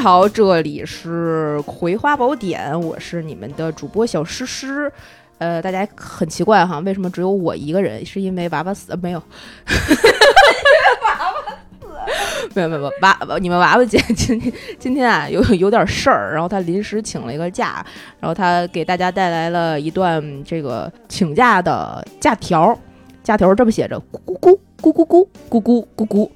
好，这里是《葵花宝典》，我是你们的主播小诗诗。呃，大家很奇怪哈，为什么只有我一个人？是因为娃娃死？没有，娃娃死？没有没有娃，你们娃娃姐今天今天啊有有点事儿，然后她临时请了一个假，然后她给大家带来了一段这个请假的假条，假条这么写着：咕咕咕咕咕咕咕咕咕咕。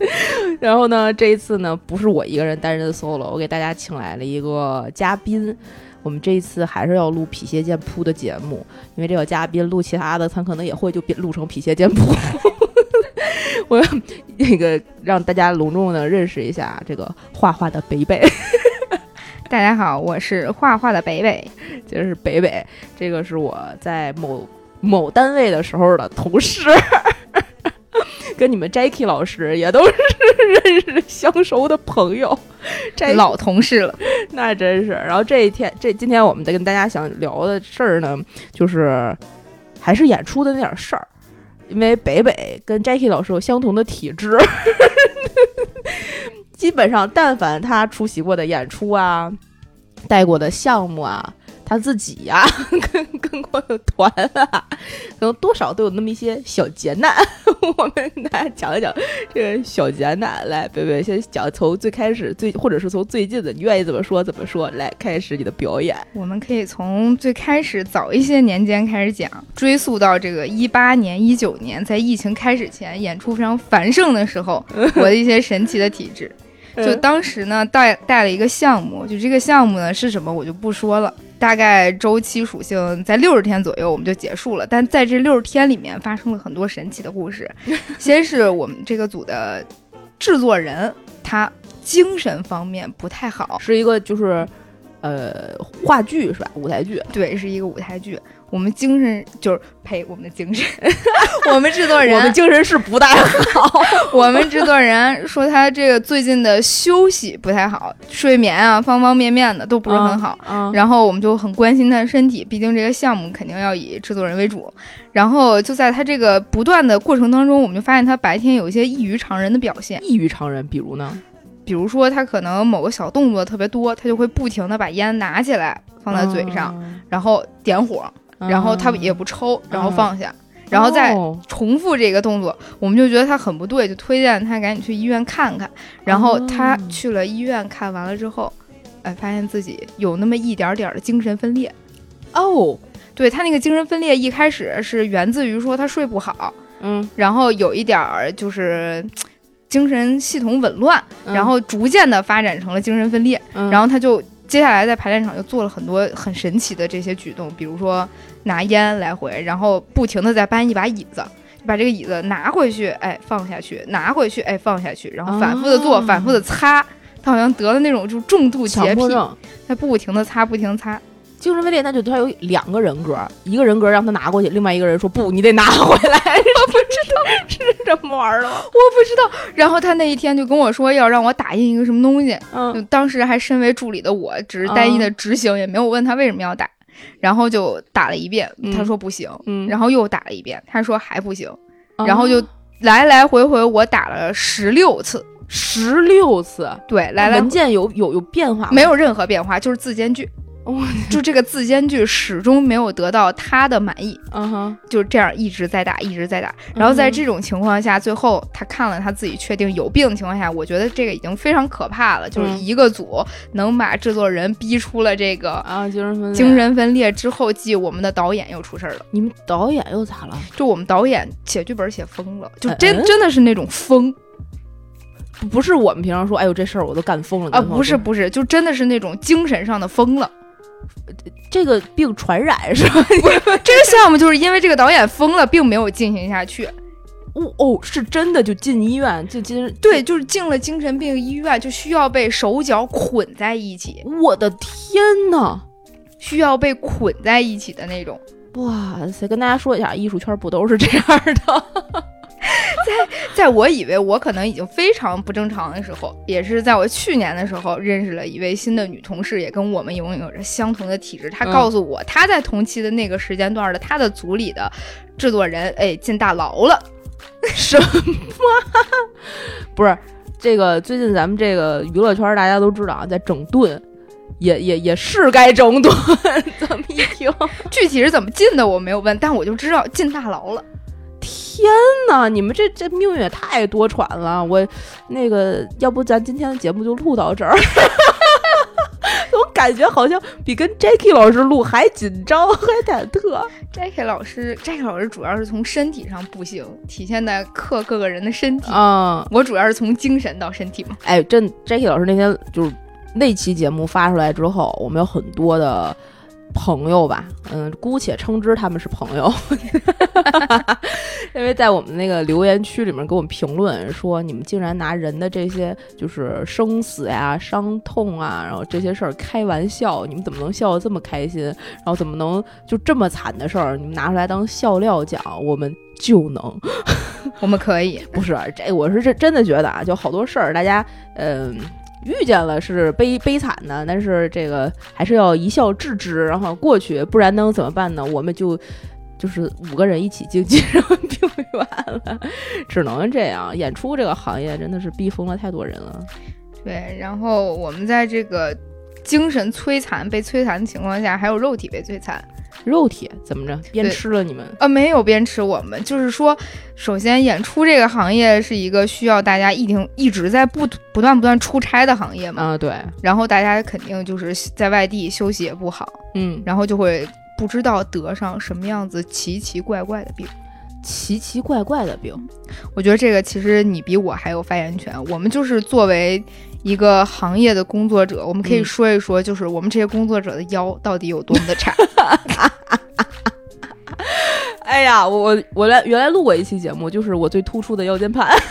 然后呢，这一次呢，不是我一个人担任 solo，我给大家请来了一个嘉宾。我们这一次还是要录匹邪剑谱的节目，因为这个嘉宾录其他的，他可能也会就变录成匹邪剑谱。我要那个让大家隆重的认识一下这个画画的北北。大家好，我是画画的北北，就是北北，这个是我在某某单位的时候的同事。跟你们 Jackie 老师也都是认识相熟的朋友，老同事了，那真是。然后这一天，这今天我们在跟大家想聊的事儿呢，就是还是演出的那点事儿。因为北北跟 Jackie 老师有相同的体质，基本上但凡他出席过的演出啊，带过的项目啊。他自己呀，跟跟过的团啊，可能多少都有那么一些小劫难。我们给大家讲一讲这个小劫难。来，贝贝先讲从最开始最，或者是从最近的，你愿意怎么说怎么说。来，开始你的表演。我们可以从最开始早一些年间开始讲，追溯到这个一八年、一九年，在疫情开始前，演出非常繁盛的时候，我的一些神奇的体质。就当时呢，带带了一个项目，就这个项目呢是什么，我就不说了。大概周期属性在六十天左右，我们就结束了。但在这六十天里面，发生了很多神奇的故事。先是我们这个组的制作人，他精神方面不太好，是一个就是呃话剧是吧？舞台剧，对，是一个舞台剧。我们精神就是呸，我们的精神，我们制作人，我们精神是不太好。我们制作人说他这个最近的休息不太好，睡眠啊，方方面面的都不是很好。然后我们就很关心他的身体，毕竟这个项目肯定要以制作人为主。然后就在他这个不断的过程当中，我们就发现他白天有一些异于常人的表现。异于常人，比如呢？比如说他可能某个小动作特别多，他就会不停的把烟拿起来放在嘴上，然后点火。然后他也不抽，然后放下，然后再重复这个动作，我们就觉得他很不对，就推荐他赶紧去医院看看。然后他去了医院看完了之后，哎，发现自己有那么一点点的精神分裂。哦，对他那个精神分裂一开始是源自于说他睡不好，嗯，然后有一点儿就是精神系统紊乱，然后逐渐的发展成了精神分裂，然后他就。接下来在排练场就做了很多很神奇的这些举动，比如说拿烟来回，然后不停的在搬一把椅子，把这个椅子拿回去，哎放下去，拿回去，哎放下去，然后反复的做，反复的擦，他好像得了那种就重度洁癖，他不停的擦，不停擦。精神分裂，那就他有两个人格，一个人格让他拿过去，另外一个人说不，你得拿回来。我不知道是这么玩的，我不知道。然后他那一天就跟我说要让我打印一个什么东西，嗯，当时还身为助理的我，只是单一的执行，也没有问他为什么要打。然后就打了一遍，他说不行，嗯，然后又打了一遍，他说还不行，然后就来来回回我打了十六次，十六次，对，来来文件有有有变化，没有任何变化，就是字间距。就这个字间距始终没有得到他的满意，嗯哼，就是这样一直在打，一直在打。然后在这种情况下，最后他看了他自己确定有病的情况下，我觉得这个已经非常可怕了。就是一个组能把制作人逼出了这个啊精神分精神分裂之后，继我们的导演又出事儿了。你们导演又咋了？就我们导演写剧本写疯了，就真真的是那种疯，不是我们平常说，哎呦这事儿我都干疯了啊，不是不是，就真的是那种精神上的疯了。这个病传染是吧？这个项目就是因为这个导演疯了，并没有进行下去。哦哦，是真的就进医院，就进对，就是进了精神病医院，就需要被手脚捆在一起。我的天呐，需要被捆在一起的那种。哇塞，跟大家说一下，艺术圈不都是这样的？在在我以为我可能已经非常不正常的时候，也是在我去年的时候认识了一位新的女同事，也跟我们拥有着相同的体质。她告诉我，她在同期的那个时间段的她的组里的制作人，哎，进大牢了。什么？不是，这个最近咱们这个娱乐圈大家都知道啊，在整顿，也也也是该整顿。这么一听，具体是怎么进的我没有问，但我就知道进大牢了。天哪，你们这这命运也太多舛了！我那个，要不咱今天的节目就录到这儿。我感觉好像比跟 Jackie 老师录还紧张，还忐忑。Jackie 老师，Jackie 老师主要是从身体上不行，体现在克各个人的身体啊。我主要是从精神到身体嘛。哎，真 Jackie 老师那天就是那期节目发出来之后，我们有很多的。朋友吧，嗯，姑且称之他们是朋友，因为在我们那个留言区里面给我们评论说，你们竟然拿人的这些就是生死呀、伤痛啊，然后这些事儿开玩笑，你们怎么能笑得这么开心？然后怎么能就这么惨的事儿，你们拿出来当笑料讲？我们就能，我们可以，不是这，我是真真的觉得啊，就好多事儿，大家嗯。遇见了是悲悲惨的，但是这个还是要一笑置之，然后过去，不然能怎么办呢？我们就就是五个人一起经济上病院了，只能这样。演出这个行业真的是逼疯了太多人了。对，然后我们在这个精神摧残、被摧残的情况下，还有肉体被摧残。肉体怎么着？鞭吃了你们？呃，没有鞭吃我们，就是说，首先演出这个行业是一个需要大家一定一直在不不断不断出差的行业嘛。啊，对。然后大家肯定就是在外地休息也不好，嗯，然后就会不知道得上什么样子奇奇怪怪的病。奇奇怪怪的病，我觉得这个其实你比我还有发言权。我们就是作为一个行业的工作者，我们可以说一说，就是我们这些工作者的腰到底有多么的差。哎呀，我我来原来录过一期节目，就是我最突出的腰间盘。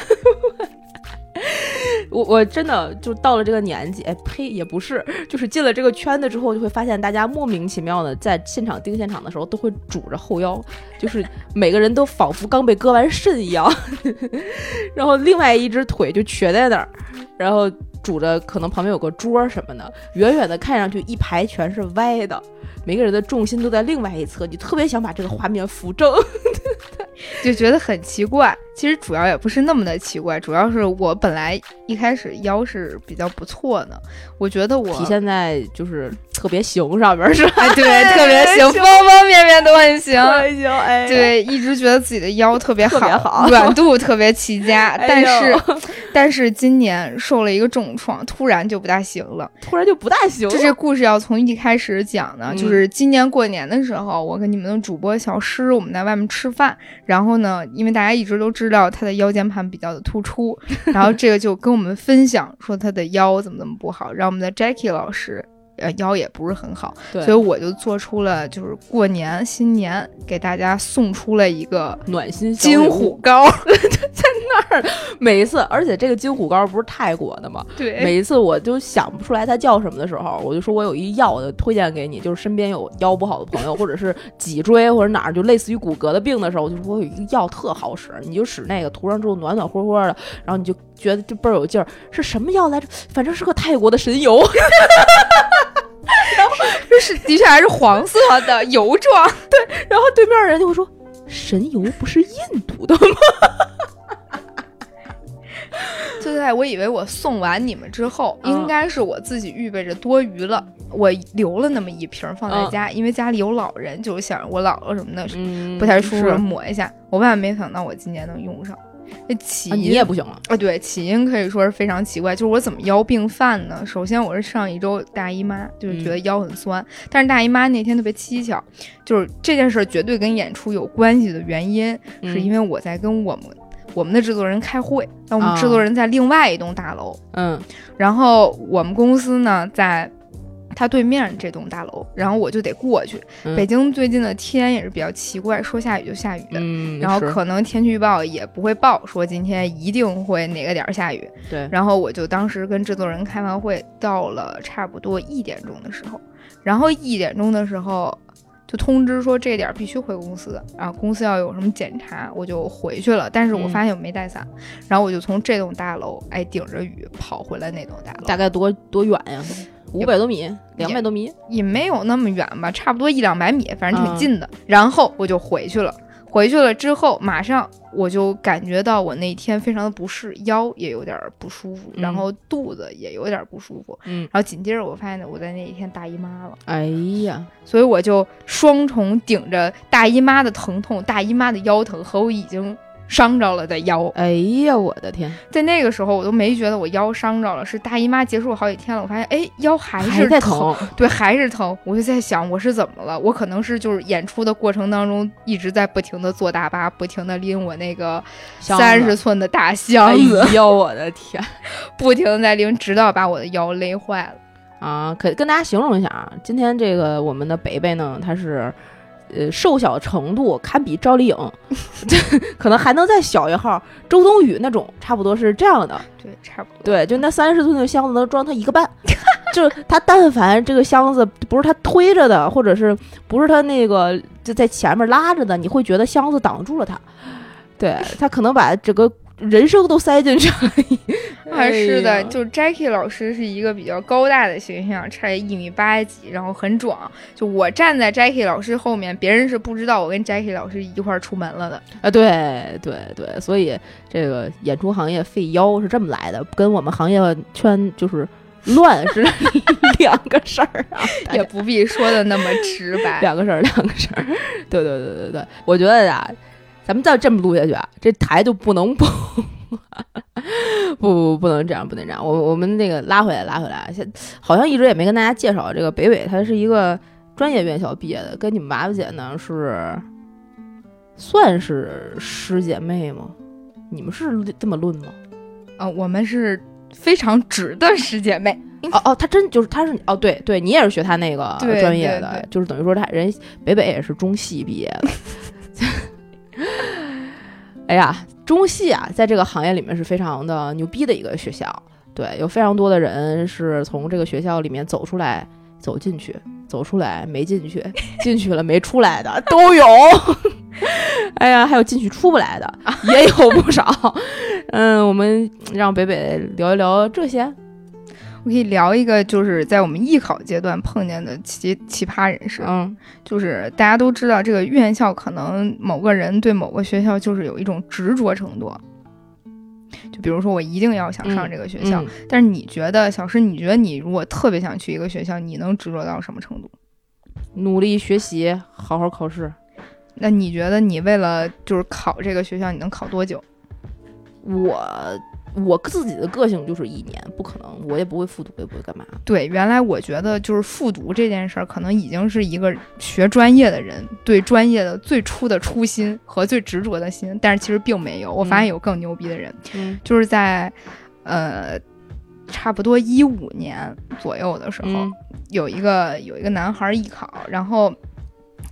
我我真的就到了这个年纪，哎呸，也不是，就是进了这个圈子之后，就会发现大家莫名其妙的在现场盯现场的时候，都会拄着后腰，就是每个人都仿佛刚被割完肾一样，然后另外一只腿就瘸在那儿，然后拄着可能旁边有个桌什么的，远远的看上去一排全是歪的。每个人的重心都在另外一侧，你特别想把这个画面扶正，就觉得很奇怪。其实主要也不是那么的奇怪，主要是我本来一开始腰是比较不错的，我觉得我体现在就是特别行上面是吧？对，特别行，方方面面都很行，行，哎，对，一直觉得自己的腰特别好，软度特别齐佳，但是 但是今年受了一个重创，突然就不大行了，突然就不大行。就这故事要从一开始讲呢，就是今年过年的时候，我跟你们的主播小诗我们在外面吃饭，然后呢，因为大家一直都知。道他的腰间盘比较的突出，然后这个就跟我们分享说他的腰怎么怎么不好，让我们的 Jackie 老师。呃，腰也不是很好，所以我就做出了，就是过年新年给大家送出了一个暖心金虎膏，在那儿。每一次，而且这个金虎膏不是泰国的吗？对。每一次我就想不出来它叫什么的时候，我就说我有一药的推荐给你，就是身边有腰不好的朋友，或者是脊椎或者哪儿就类似于骨骼的病的时候，我就说我有一个药特好使，你就使那个涂上之后暖暖和和的，然后你就觉得就倍儿有劲儿。是什么药来着？反正是个泰国的神油。然后是的确还是黄色的油状，对。然后对面人就会说：“神油不是印度的吗？” 对对，我以为我送完你们之后，应该是我自己预备着多余了，我留了那么一瓶放在家，因为家里有老人，就是想我姥姥什么的不太舒服，抹一下。我万万没想到我今年能用上。那起因你也不行了啊！对，起因可以说是非常奇怪，就是我怎么腰病犯呢？首先我是上一周大姨妈，就是觉得腰很酸，但是大姨妈那天特别蹊跷，就是这件事绝对跟演出有关系的原因，是因为我在跟我们我们的制作人开会，那我们制作人在另外一栋大楼，嗯，然后我们公司呢在。他对面这栋大楼，然后我就得过去。北京最近的天也是比较奇怪，说下雨就下雨，嗯，然后可能天气预报也不会报说今天一定会哪个点儿下雨。对，然后我就当时跟制作人开完会，到了差不多一点钟的时候，然后一点钟的时候就通知说这点必须回公司，然后公司要有什么检查，我就回去了。但是我发现我没带伞，然后我就从这栋大楼哎顶着雨跑回来那栋大楼，大概多多远呀？五百多米，两百多米也没有那么远吧，差不多一两百米，反正挺近的。然后我就回去了。回去了之后，马上我就感觉到我那天非常的不适，腰也有点不舒服，然后肚子也有点不舒服。嗯，然后紧接着我发现呢，我在那一天大姨妈了。哎呀，所以我就双重顶着大姨妈的疼痛、大姨妈的腰疼和我已经。伤着了的腰，哎呀，我的天！在那个时候，我都没觉得我腰伤着了。是大姨妈结束好几天了，我发现，哎，腰还是疼，对，还是疼。我就在想，我是怎么了？我可能是就是演出的过程当中一直在不停的坐大巴，不停的拎我那个三十寸的大箱子。哎呦，我的天！不停的在拎，直到把我的腰勒坏了。啊，可跟大家形容一下啊，今天这个我们的北北呢，他是。呃，瘦小程度堪比赵丽颖，可能还能再小一号，周冬雨那种，差不多是这样的。对，差不多。对，就那三十寸的箱子能装他一个半，就是他但凡这个箱子不是他推着的，或者是不是他那个就在前面拉着的，你会觉得箱子挡住了他。对他可能把整个。人生都塞进去了，啊，是的，就 Jackie 老师是一个比较高大的形象，差一米八几，然后很壮。就我站在 Jackie 老师后面，别人是不知道我跟 Jackie 老师一块儿出门了的。啊，对对对，所以这个演出行业费腰是这么来的，跟我们行业圈就是乱是两个事儿啊，也不必说的那么直白，两个事儿，两个事儿。对对对对对，我觉得呀。咱们再这么录下去啊，这台就不能不不不不能这样，不能这样。我我们那个拉回来，拉回来。现好像一直也没跟大家介绍这个北北，她是一个专业院校毕业的，跟你们娃娃姐呢是算是师姐妹吗？你们是这么论吗？啊，我们是非常直的师姐妹。哦哦，她真就是她是哦，对对，你也是学她那个专业的，就是等于说她人北北也是中戏毕业的。哎呀，中戏啊，在这个行业里面是非常的牛逼的一个学校。对，有非常多的人是从这个学校里面走出来、走进去、走出来没进去、进去了没出来的都有。哎呀，还有进去出不来的也有不少。嗯，我们让北北聊一聊这些。我可以聊一个，就是在我们艺考阶段碰见的奇奇葩人士。嗯，就是大家都知道，这个院校可能某个人对某个学校就是有一种执着程度。就比如说，我一定要想上这个学校，但是你觉得，小石，你觉得你如果特别想去一个学校，你能执着到什么程度？努力学习，好好考试。那你觉得，你为了就是考这个学校，你能考多久？我。我自己的个性就是一年不可能，我也不会复读，也不会干嘛。对，原来我觉得就是复读这件事儿，可能已经是一个学专业的人对专业的最初的初心和最执着的心，但是其实并没有。我发现有更牛逼的人，就是在呃差不多一五年左右的时候，有一个有一个男孩艺考，然后。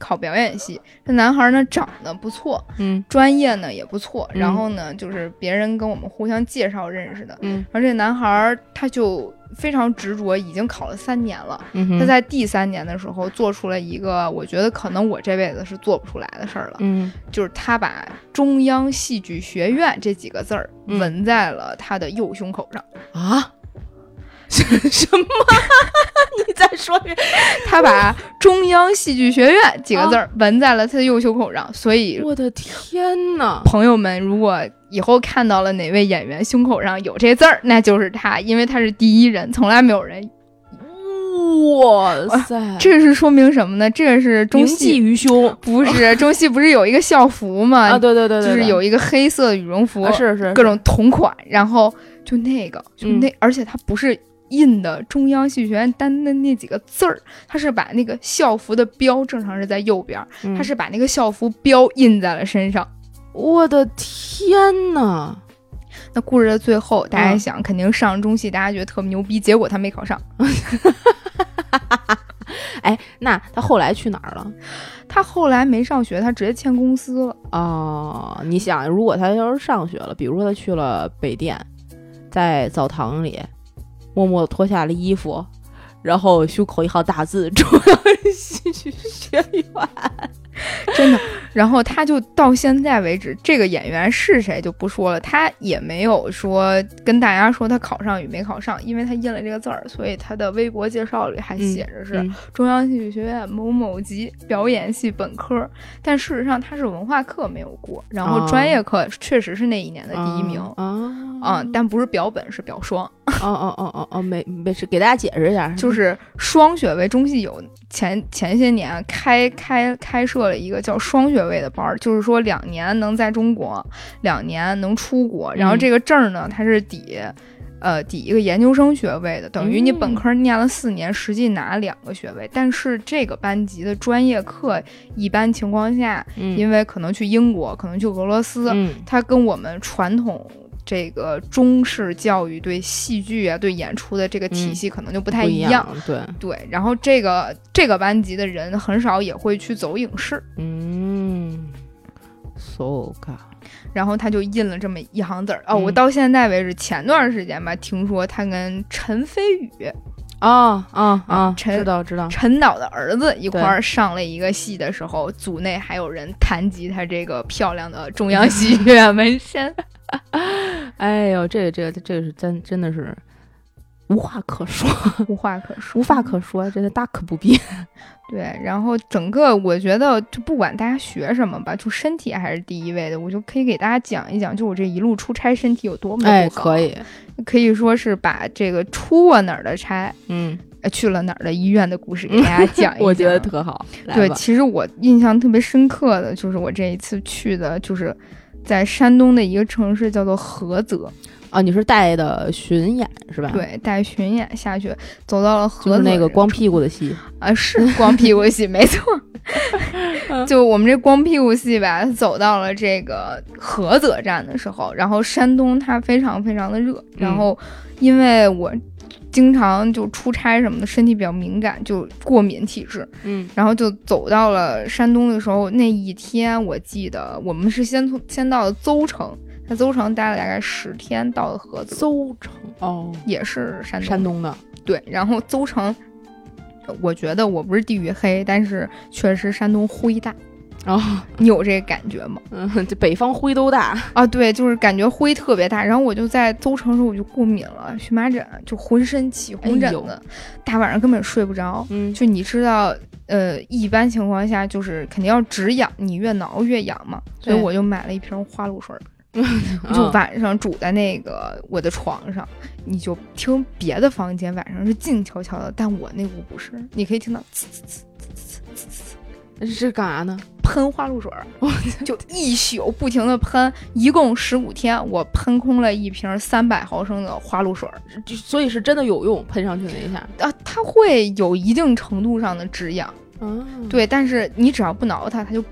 考表演系，这男孩呢长得不错，嗯，专业呢也不错，然后呢就是别人跟我们互相介绍认识的，嗯，而这男孩他就非常执着，已经考了三年了，他在第三年的时候做出了一个我觉得可能我这辈子是做不出来的事儿了，嗯，就是他把中央戏剧学院这几个字儿纹在了他的右胸口上啊。什么？你再说一遍。他把“中央戏剧学院”几个字儿纹在了他的右胸口上，所以我的天呐！朋友们，如果以后看到了哪位演员胸口上有这字儿，那就是他，因为他是第一人，从来没有人。哇塞！这是说明什么呢？这是中戏于胸，不是 中戏不是有一个校服吗？啊，对对对对，就是有一个黑色羽绒服，是是各种同款，然后就那个，就那，而且它不是。印的中央戏剧学院单的那几个字儿，他是把那个校服的标正常是在右边，他是把那个校服标印在了身上。我的天呐！那故事的最后，大家想肯定上中戏，大家觉得特牛逼，结果他没考上。哎，那他后来去哪儿了？他后来没上学，他直接签公司了。哦，你想，如果他要是上学了，比如说他去了北电，在澡堂里。默默脱下了衣服，然后胸口一行大字：“中央戏剧学院。” 真的，然后他就到现在为止，这个演员是谁就不说了，他也没有说跟大家说他考上与没考上，因为他印了这个字儿，所以他的微博介绍里还写着是中央戏剧学院某某级表演系本科。但事实上他是文化课没有过，然后专业课确实是那一年的第一名啊，但不是表本是表双。哦哦哦哦哦，没没事，给大家解释一下，就是双学位，中戏有前前些年开开开设了一个叫双学位的班儿，就是说两年能在中国，两年能出国，然后这个证呢，它是抵呃抵一个研究生学位的，等于你本科念了四年，实际拿两个学位。但是这个班级的专业课，一般情况下，因为可能去英国，可能去俄罗斯，它跟我们传统。这个中式教育对戏剧啊，对演出的这个体系可能就不太一样。对对，然后这个这个班级的人很少也会去走影视。嗯，so g 然后他就印了这么一行字儿。哦，我到现在为止，前段时间吧，听说他跟陈飞宇啊啊啊，陈知道知道陈导的儿子一块儿上了一个戏的时候，组内还有人谈及他这个漂亮的中央戏剧院纹身。哎呦，这个这个这个是真真的是无话可说，无话可说，无话可说，真的大可不必。对，然后整个我觉得，就不管大家学什么吧，就身体还是第一位的。我就可以给大家讲一讲，就我这一路出差，身体有多么不哎，可以，可以说是把这个出过哪儿的差，嗯，去了哪儿的医院的故事给大家讲一讲。我觉得特好。对，其实我印象特别深刻的就是我这一次去的，就是。在山东的一个城市叫做菏泽，啊，你是带的巡演是吧？对，带巡演下去，走到了菏泽那个光屁股的戏 啊，是光屁股戏，没错。就我们这光屁股戏吧，走到了这个菏泽站的时候，然后山东它非常非常的热，然后因为我。经常就出差什么的，身体比较敏感，就过敏体质。嗯，然后就走到了山东的时候，那一天我记得我们是先从先到了邹城，在邹城待了大概十天，到了菏泽。邹城哦，也是山东山东的。对，然后邹城，我觉得我不是地域黑，但是确实山东灰大。哦，你有这个感觉吗？嗯，这北方灰都大啊，对，就是感觉灰特别大。然后我就在邹城时候我就过敏了，荨麻疹，就浑身起红疹子，大晚上根本睡不着。嗯，就你知道，呃，一般情况下就是肯定要止痒，你越挠越痒嘛。所以我就买了一瓶花露水，就晚上煮在那个我的床上。你就听别的房间晚上是静悄悄的，但我那屋不是，你可以听到呲呲呲呲呲呲。这是干啥呢？喷花露水儿，就一宿不停的喷，一共十五天，我喷空了一瓶三百毫升的花露水儿，所以是真的有用，喷上去那一下啊，它会有一定程度上的止痒，对，但是你只要不挠它，它就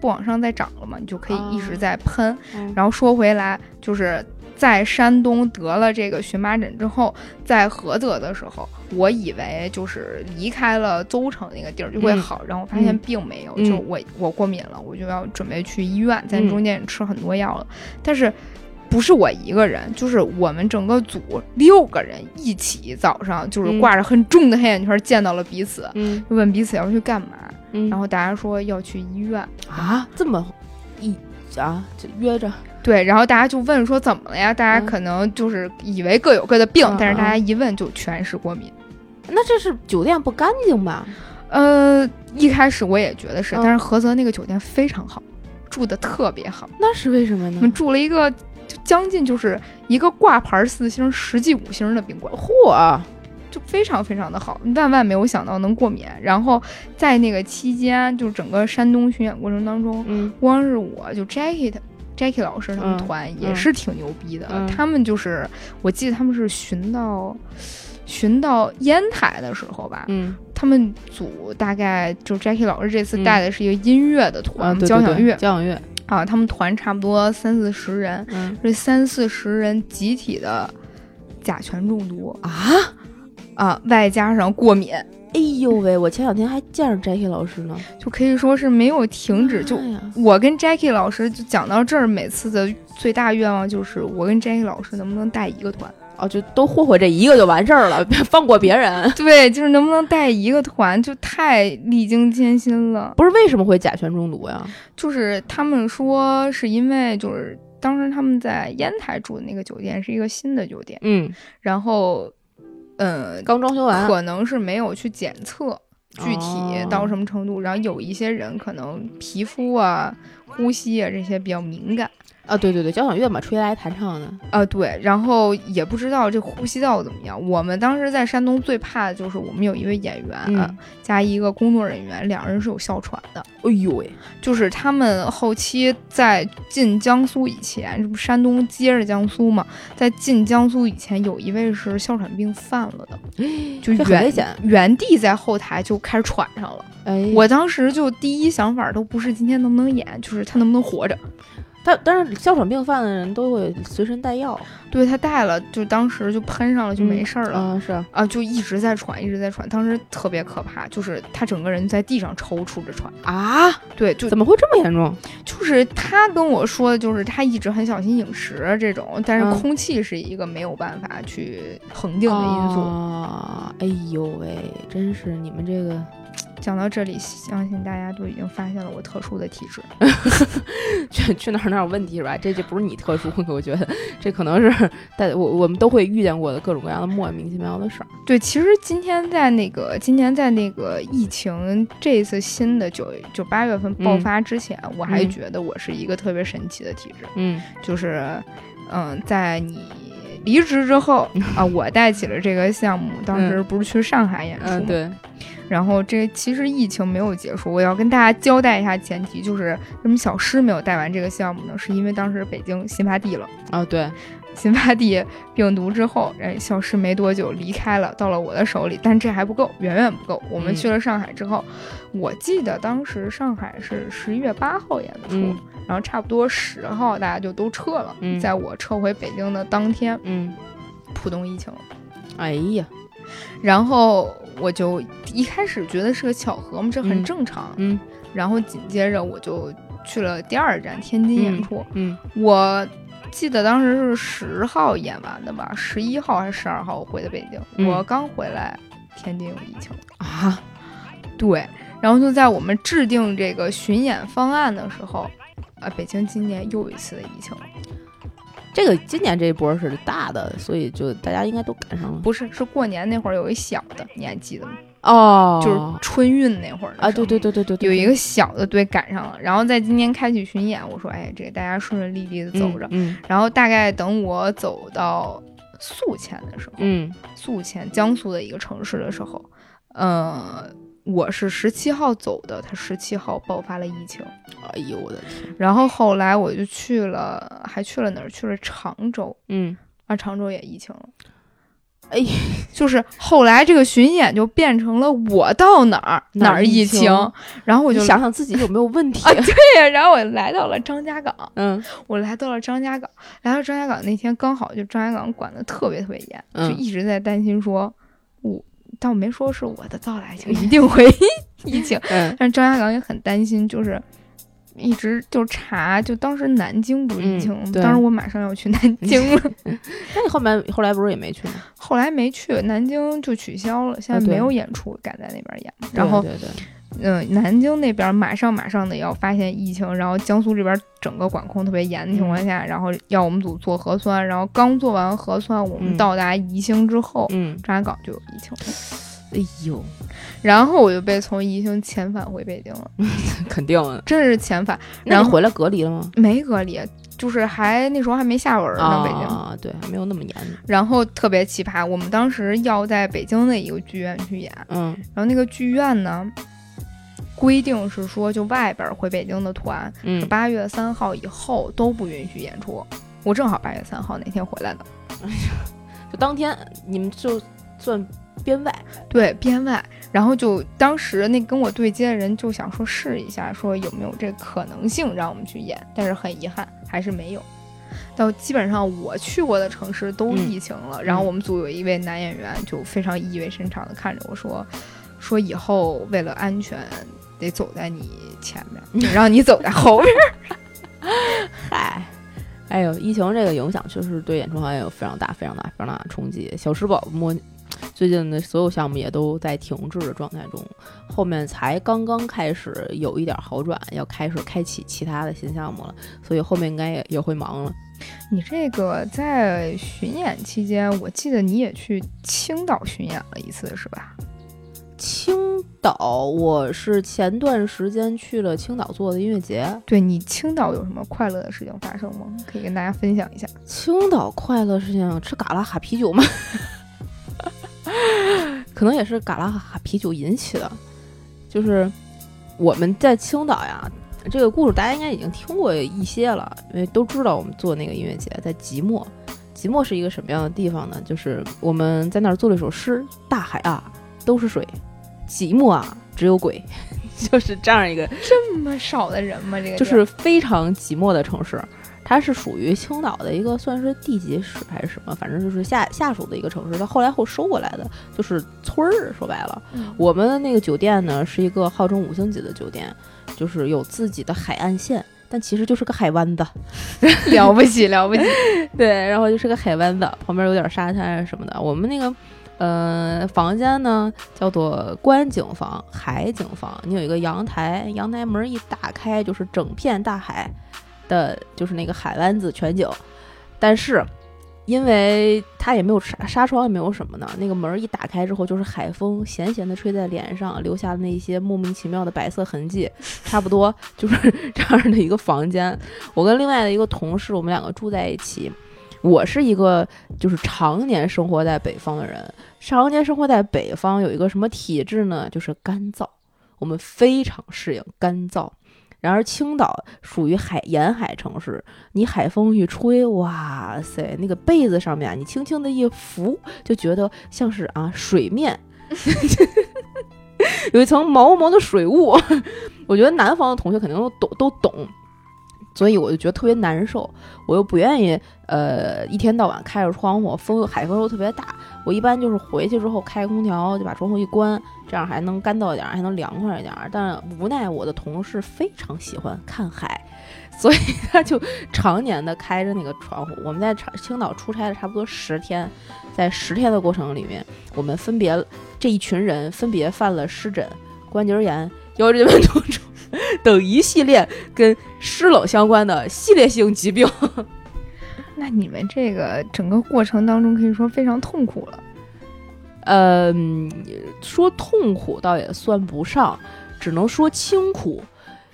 不往上再长了嘛，你就可以一直在喷。然后说回来，就是。在山东得了这个荨麻疹之后，在菏泽的时候，我以为就是离开了邹城那个地儿就会好，然后发现并没有，就我我过敏了，我就要准备去医院，在中间也吃很多药了，但是不是我一个人，就是我们整个组六个人一起早上就是挂着很重的黑眼圈见到了彼此，就问彼此要去干嘛，然后大家说要去医院。啊，这么一啊就约着。对，然后大家就问说怎么了呀？大家可能就是以为各有各的病，但是大家一问就全是过敏。那这是酒店不干净吧？呃，一开始我也觉得是，但是菏泽那个酒店非常好，住的特别好。那是为什么呢？我们住了一个就将近就是一个挂牌四星，实际五星的宾馆。嚯，就非常非常的好，万万没有想到能过敏。然后在那个期间，就整个山东巡演过程当中，嗯，光是我就 Jackie Jackie 老师他们团也是挺牛逼的，他们就是我记得他们是巡到巡到烟台的时候吧，嗯，他们组大概就 Jackie 老师这次带的是一个音乐的团，交响乐，交响乐。啊，他们团差不多三四十人，这三四十人集体的甲醛中毒啊啊，外加上过敏。哎呦喂！我前两天还见着 Jackie 老师呢，就可以说是没有停止。就我跟 Jackie 老师就讲到这儿，每次的最大愿望就是我跟 Jackie 老师能不能带一个团哦，就都霍霍这一个就完事儿了，放过别人。对，就是能不能带一个团，就太历经艰辛了。不是为什么会甲醛中毒呀？就是他们说是因为就是当时他们在烟台住的那个酒店是一个新的酒店，嗯，然后，嗯，刚装修完，可能是没有去检测具体到什么程度，然后有一些人可能皮肤啊、呼吸啊这些比较敏感。啊，对对对，交响乐嘛，吹来弹唱的啊，对，然后也不知道这呼吸道怎么样。我们当时在山东最怕的就是我们有一位演员加一个工作人员，两人是有哮喘的。哎呦喂，就是他们后期在进江苏以前，这不山东接着江苏嘛，在进江苏以前，有一位是哮喘病犯了的，就原原地在后台就开始喘上了。哎，我当时就第一想法都不是今天能不能演，就是他能不能活着。他但是哮喘病犯的人都会随身带药，对他带了，就当时就喷上了就没事儿了。啊，是啊，就一直在喘，一直在喘，当时特别可怕，就是他整个人在地上抽搐着喘啊。对，就怎么会这么严重？就是他跟我说的，就是他一直很小心饮食这种，但是空气是一个没有办法去恒定的因素。啊，哎呦喂，真是你们这个。讲到这里，相信大家都已经发现了我特殊的体质。去去哪儿哪儿有问题是吧？这就不是你特殊，我觉得这可能是大我我们都会遇见过的各种各样的莫名其妙的事儿。对，其实今天在那个今年在那个疫情这次新的九九八月份爆发之前，我还觉得我是一个特别神奇的体质。嗯，就是嗯，在你离职之后 啊，我带起了这个项目，当时不是去上海演出对。然后这其实疫情没有结束，我要跟大家交代一下前提，就是为什么小诗没有带完这个项目呢？是因为当时北京新发地了啊，对，新发地病毒之后，哎，小诗没多久离开了，到了我的手里，但这还不够，远远不够。我们去了上海之后，我记得当时上海是十一月八号演的出，然后差不多十号大家就都撤了，在我撤回北京的当天，嗯，浦东疫情了，哎呀。然后我就一开始觉得是个巧合嘛，这很正常。嗯，然后紧接着我就去了第二站天津演出。嗯，我记得当时是十号演完的吧，十一号还是十二号我回的北京。我刚回来，天津有疫情啊。对，然后就在我们制定这个巡演方案的时候，啊，北京今年又一次的疫情。这个今年这一波是大的，所以就大家应该都赶上了。不是，是过年那会儿有一小的，你还记得吗？哦，就是春运那会儿啊，对对对对对，有一个小的队赶上了。然后在今年开启巡演，我说，哎，这个大家顺顺利利的走着。嗯。然后大概等我走到宿迁的时候，嗯，宿迁江苏的一个城市的时候，呃。我是十七号走的，他十七号爆发了疫情。哎呦我的天！然后后来我就去了，还去了哪儿？去了常州。嗯，啊，常州也疫情了。哎，就是后来这个巡演就变成了我到哪儿哪儿疫情。然后我就想想自己有没有问题啊？对呀。然后我来到了张家港。嗯，我来到了张家港。来到张家港那天刚好就张家港管的特别特别严，就一直在担心说，我。但我没说是我的到来就一定会 疫情，但是张家港也很担心，就是一直就查，就当时南京不是疫情，当时我马上要去南京了。那你后面后来不是也没去吗？后来没去，南京就取消了，现在没有演出，赶在那边演。然后。对对。嗯，南京那边马上马上的要发现疫情，然后江苏这边整个管控特别严的情况下，然后要我们组做核酸，然后刚做完核酸，我们到达宜兴之后，嗯，张家港就有疫情了。哎呦，然后我就被从宜兴遣返回北京了。肯定，真是遣返。然后回来隔离了吗？没隔离，就是还那时候还没下文呢，北京啊，对，还没有那么严。然后特别奇葩，我们当时要在北京的一个剧院去演，嗯，然后那个剧院呢。规定是说，就外边回北京的团，是八月三号以后都不允许演出。我正好八月三号那天回来的，就当天你们就算编外，对编外。然后就当时那跟我对接的人就想说试一下，说有没有这可能性让我们去演，但是很遗憾还是没有。到基本上我去过的城市都疫情了，然后我们组有一位男演员就非常意味深长的看着我说，说以后为了安全。得走在你前面，让你走在后边。嗨，哎呦，疫情这个影响确实对演出行业有非常大、非常大、非常大的冲击。小吃宝摸最近的所有项目也都在停滞的状态中，后面才刚刚开始有一点好转，要开始开启其他的新项目了，所以后面应该也也会忙了。你这个在巡演期间，我记得你也去青岛巡演了一次，是吧？青岛，我是前段时间去了青岛做的音乐节。对你青岛有什么快乐的事情发生吗？可以跟大家分享一下。青岛快乐事情，吃嘎啦哈啤酒吗？可能也是嘎啦哈啤酒引起的。就是我们在青岛呀，这个故事大家应该已经听过一些了，因为都知道我们做那个音乐节在即墨。即墨是一个什么样的地方呢？就是我们在那儿做了一首诗：大海啊，都是水。寂寞啊，只有鬼，就是这样一个这么少的人吗？这个就是非常寂寞的城市，它是属于青岛的一个算是地级市还是什么，反正就是下下属的一个城市。它后来后收过来的，就是村儿。说白了，我们那个酒店呢是一个号称五星级的酒店，就是有自己的海岸线，但其实就是个海湾子，了不起了不起。对，然后就是个海湾子，旁边有点沙滩什么的。我们那个。呃，房间呢叫做观景房、海景房。你有一个阳台，阳台门一打开就是整片大海的，就是那个海湾子全景。但是，因为它也没有纱纱窗，也没有什么呢，那个门一打开之后就是海风咸咸的吹在脸上，留下的那些莫名其妙的白色痕迹。差不多就是这样的一个房间。我跟另外的一个同事，我们两个住在一起。我是一个就是常年生活在北方的人，常年生活在北方有一个什么体质呢？就是干燥，我们非常适应干燥。然而青岛属于海沿海城市，你海风一吹，哇塞，那个被子上面你轻轻的一拂，就觉得像是啊水面 有一层毛毛的水雾。我觉得南方的同学肯定都懂，都懂。所以我就觉得特别难受，我又不愿意，呃，一天到晚开着窗户，风海风又特别大。我一般就是回去之后开空调，就把窗户一关，这样还能干燥一点，还能凉快一点。但无奈我的同事非常喜欢看海，所以他就常年的开着那个窗户。我们在长青岛出差了差不多十天，在十天的过程里面，我们分别这一群人分别犯了湿疹、关节炎、腰椎间盘突出。等一系列跟湿冷相关的系列性疾病，那你们这个整个过程当中可以说非常痛苦了。嗯，说痛苦倒也算不上，只能说清苦。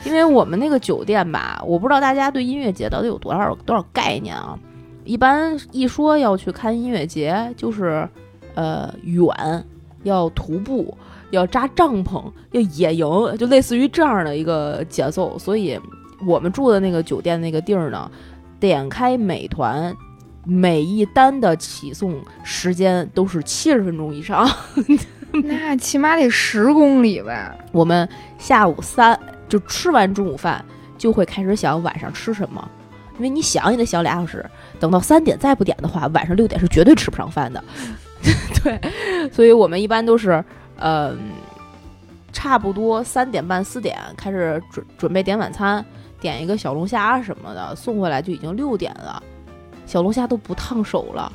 因为我们那个酒店吧，我不知道大家对音乐节到底有多少多少概念啊。一般一说要去看音乐节，就是呃远，要徒步。要扎帐篷，要野营，就类似于这样的一个节奏。所以，我们住的那个酒店那个地儿呢，点开美团，每一单的起送时间都是七十分钟以上，那起码得十公里呗。我们下午三就吃完中午饭，就会开始想晚上吃什么，因为你想也得想俩小时，等到三点再不点的话，晚上六点是绝对吃不上饭的。对，所以我们一般都是。嗯，差不多三点半四点开始准准备点晚餐，点一个小龙虾什么的，送回来就已经六点了，小龙虾都不烫手了，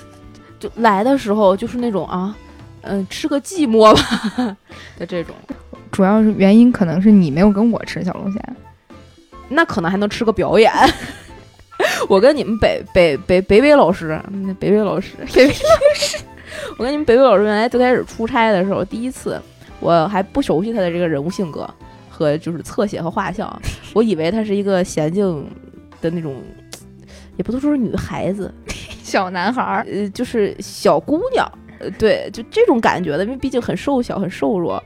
就来的时候就是那种啊，嗯，吃个寂寞吧 的这种。主要是原因可能是你没有跟我吃小龙虾，那可能还能吃个表演。我跟你们北北北北北老师，北北老师，北北老师。我跟你们北北老师原来最开始出差的时候，第一次我还不熟悉他的这个人物性格和就是侧写和画像，我以为他是一个娴静的那种，也不能说是女孩子，小男孩儿，呃，就是小姑娘，呃，对，就这种感觉的，因为毕竟很瘦小，很瘦弱。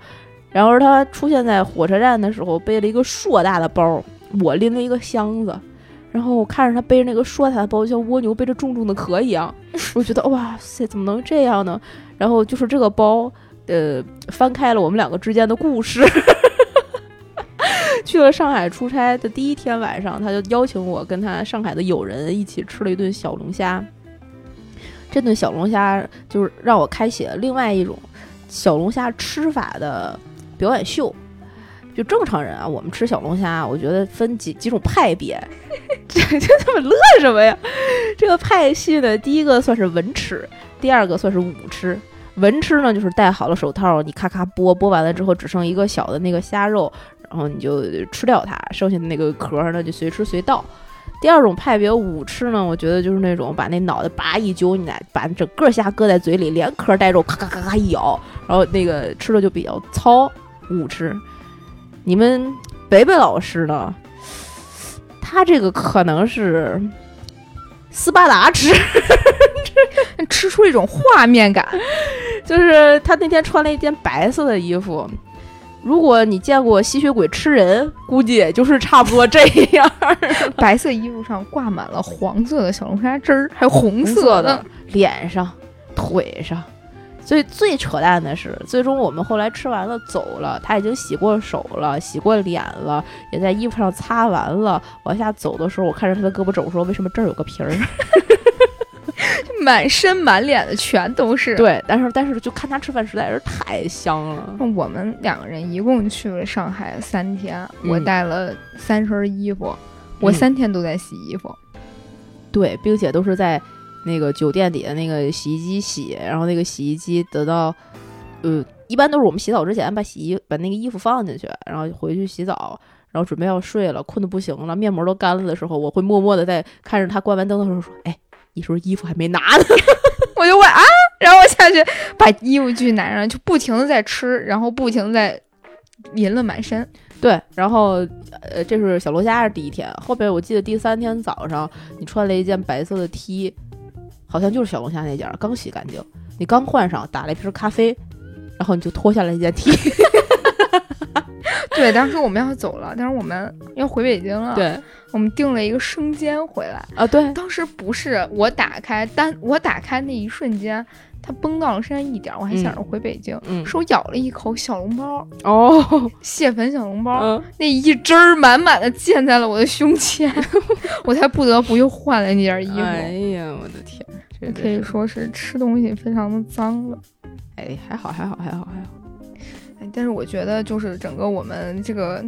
然后他出现在火车站的时候，背了一个硕大的包，我拎了一个箱子。然后我看着他背着那个硕大的包，像蜗牛背着重重的壳一样，我觉得哇塞，怎么能这样呢？然后就是这个包，呃，翻开了我们两个之间的故事。去了上海出差的第一天晚上，他就邀请我跟他上海的友人一起吃了一顿小龙虾。这顿小龙虾就是让我开启了另外一种小龙虾吃法的表演秀。就正常人啊，我们吃小龙虾，我觉得分几几种派别。这这他妈乐什么呀？这个派系呢，第一个算是文吃，第二个算是武吃。文吃呢，就是戴好了手套，你咔咔剥，剥完了之后只剩一个小的那个虾肉，然后你就吃掉它，剩下的那个壳呢就随吃随到。第二种派别武吃呢，我觉得就是那种把那脑袋拔一揪，你把整个虾搁在嘴里，连壳带肉，咔咔咔咔一咬，然后那个吃的就比较糙。武吃，你们北北老师呢？他这个可能是斯巴达吃，吃出一种画面感。就是他那天穿了一件白色的衣服，如果你见过吸血鬼吃人，估计也就是差不多这样。白色衣服上挂满了黄色的小龙虾汁儿，还有红色的脸上、腿上。所以最扯淡的是，最终我们后来吃完了走了，他已经洗过手了，洗过脸了，也在衣服上擦完了。往下走的时候，我看着他的胳膊肘说：“为什么这儿有个皮儿？” 满身满脸的全都是。对，但是但是就看他吃饭实在是太香了。我们两个人一共去了上海三天，我带了三身衣服，我三天都在洗衣服。对，并且都是在。那个酒店里的那个洗衣机洗，然后那个洗衣机得到，呃，一般都是我们洗澡之前把洗衣把那个衣服放进去，然后回去洗澡，然后准备要睡了，困得不行了，面膜都干了的时候，我会默默的在看着他关完灯的时候说：“哎，你是不是衣服还没拿呢？” 我就问啊，然后我下去把衣服继续拿上，就不停的在吃，然后不停的在淋了满身。对，然后呃，这是小龙虾是第一天，后边我记得第三天早上你穿了一件白色的 T。好像就是小龙虾那件，刚洗干净，你刚换上，打了一瓶咖啡，然后你就脱下来一件 T。对，当时我们要走了，但是我们要回北京了。对，我们订了一个生煎回来啊。对，当时不是我打开单，我打开那一瞬间。它崩到了身上一点，我还想着回北京，是我咬了一口小笼包哦，蟹粉小笼包，那一汁儿满满的溅在了我的胸前，我才不得不又换了那件衣服。哎呀，我的天，这可以说是吃东西非常的脏了。哎，还好，还好，还好，还好。哎，但是我觉得就是整个我们这个。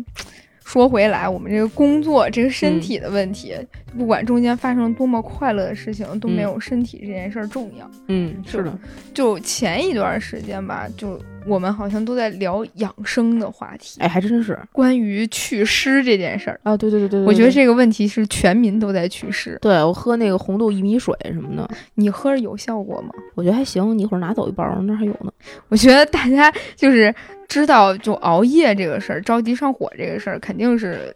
说回来，我们这个工作，这个身体的问题，不管中间发生多么快乐的事情，都没有身体这件事儿重要。嗯，是的。就前一段时间吧，就我们好像都在聊养生的话题。哎，还真是关于祛湿这件事儿啊！对对对对，我觉得这个问题是全民都在祛湿。对我喝那个红豆薏米水什么的，你喝着有效果吗？我觉得还行。你一会儿拿走一包，那还有呢。我觉得大家就是。知道就熬夜这个事儿，着急上火这个事儿，肯定是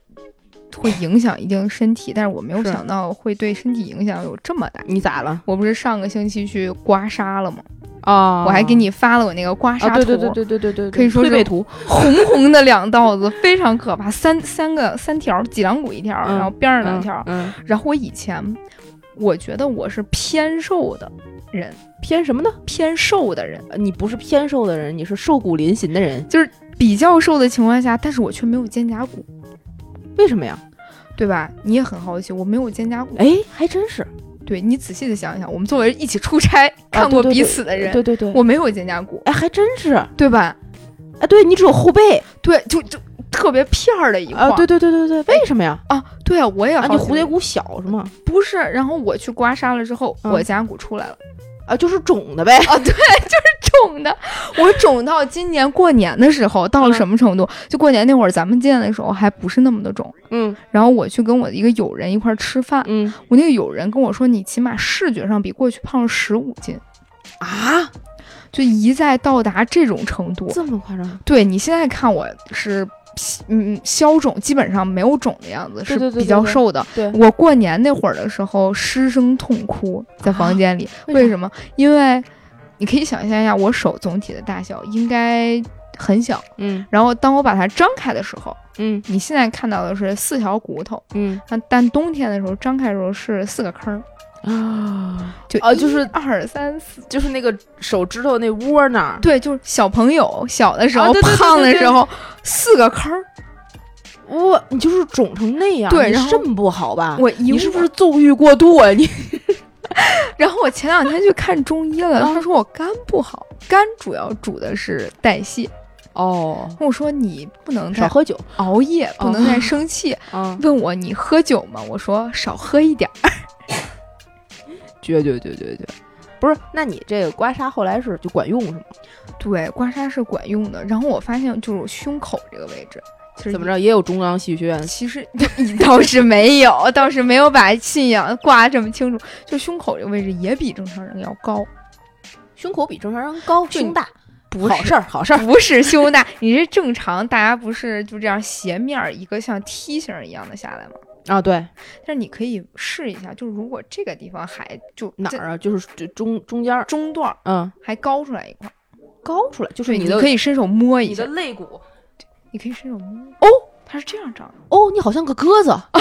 会影响一定身体。但是我没有想到会对身体影响有这么大。你咋了？我不是上个星期去刮痧了吗？啊！我还给你发了我那个刮痧图，对对对对对对，可以说是图，红红的两道子，非常可怕。三三个三条，脊梁骨一条，然后边上两条。嗯。然后我以前我觉得我是偏瘦的人。偏什么呢？偏瘦的人，你不是偏瘦的人，你是瘦骨嶙峋的人，就是比较瘦的情况下，但是我却没有肩胛骨，为什么呀？对吧？你也很好奇，我没有肩胛骨，哎，还真是。对你仔细的想一想，我们作为一起出差看过彼此的人，对对对，我没有肩胛骨，哎，还真是，对吧？哎，对你只有后背，对，就就特别片儿的一块，对对对对对，为什么呀？啊，对啊，我也，你蝴蝶骨小是吗？不是，然后我去刮痧了之后，我甲骨出来了。啊，就是肿的呗。啊，对，就是肿的。我肿到今年过年的时候，到了什么程度？就过年那会儿，咱们见的时候还不是那么的肿。嗯。然后我去跟我的一个友人一块儿吃饭。嗯。我那个友人跟我说，你起码视觉上比过去胖了十五斤。啊？就一再到达这种程度？这么夸张？对你现在看我是。嗯，消肿基本上没有肿的样子，是比较瘦的。对我过年那会儿的时候，失声痛哭在房间里。为什么？因为你可以想象一下，我手总体的大小应该很小。嗯。然后当我把它张开的时候，嗯，你现在看到的是四条骨头。嗯。但冬天的时候张开的时候是四个坑。啊，就啊，就是二三四，就是那个手指头那窝那儿。对，就是小朋友小的时候胖的时候，四个坑儿。哇，你就是肿成那样，对，肾不好吧？我你是不是纵欲过度啊？你。然后我前两天去看中医了，他说我肝不好，肝主要主的是代谢。哦，我说你不能少喝酒，熬夜不能再生气。问我你喝酒吗？我说少喝一点儿。绝绝绝绝绝！不是，那你这个刮痧后来是就管用是吗？对，刮痧是管用的。然后我发现就是胸口这个位置，其实怎么着也有中央戏剧学院。其实你倒是没有，倒是没有把信仰挂这么清楚。就胸口这个位置也比正常人要高，胸口比正常人高，胸大不是好事儿，好事儿不是胸大。你是正常，大家不是就这样斜面一个像梯形一样的下来吗？啊，对，但是你可以试一下，就是如果这个地方还就哪儿啊，就是就中中间中段，嗯，还高出来一块，高出来就是你可以伸手摸一下，你的肋骨，你可以伸手摸哦，它是这样长的。哦，你好像个鸽子，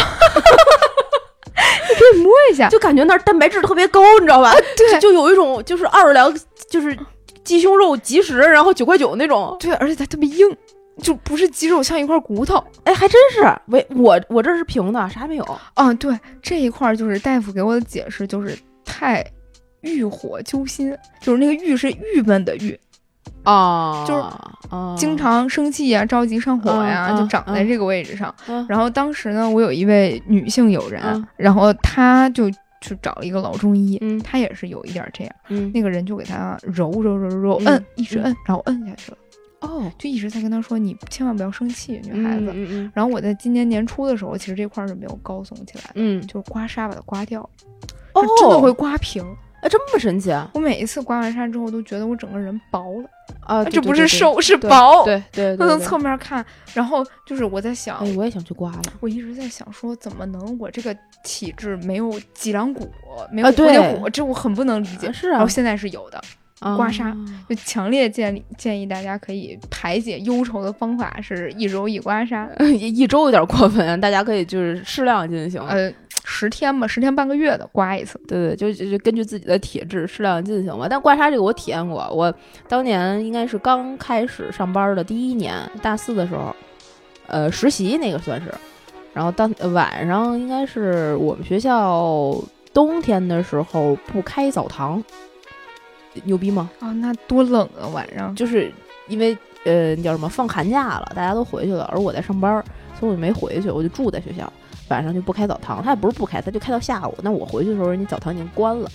你可以摸一下，就感觉那儿蛋白质特别高，你知道吧？对，就有一种就是二两就是鸡胸肉即食，然后九块九那种，对，而且它特别硬。就不是肌肉，像一块骨头。哎，还真是。喂，我我这是平的，啥也没有。啊，对，这一块就是大夫给我的解释，就是太欲火揪心，就是那个郁是郁闷的郁啊，就是经常生气呀、着急上火呀，就长在这个位置上。然后当时呢，我有一位女性友人，然后她就去找了一个老中医，她也是有一点这样，那个人就给她揉揉揉揉摁，一直摁，然后摁下去了。哦，就一直在跟他说，你千万不要生气，女孩子。嗯嗯。然后我在今年年初的时候，其实这块是没有高耸起来，嗯，就是刮痧把它刮掉，哦，真的会刮平。哎，这么神奇啊！我每一次刮完痧之后，都觉得我整个人薄了啊，这不是瘦，是薄。对对。从侧面看，然后就是我在想，哎，我也想去刮了。我一直在想说，怎么能我这个体质没有脊梁骨，没有骨，这我很不能理解。是啊。然后现在是有的。刮痧就强烈建议建议大家可以排解忧愁的方法是一周一刮痧，一周有点过分，大家可以就是适量进行，呃，十天吧，十天半个月的刮一次，对对，就就根据自己的体质适量进行吧。但刮痧这个我体验过，我当年应该是刚开始上班的第一年，大四的时候，呃，实习那个算是，然后当晚上应该是我们学校冬天的时候不开澡堂。牛逼吗？啊，那多冷啊！晚上就是因为呃，叫什么放寒假了，大家都回去了，而我在上班，所以我就没回去，我就住在学校。晚上就不开澡堂，他也不是不开，他就开到下午。那我回去的时候，人家澡堂已经关了。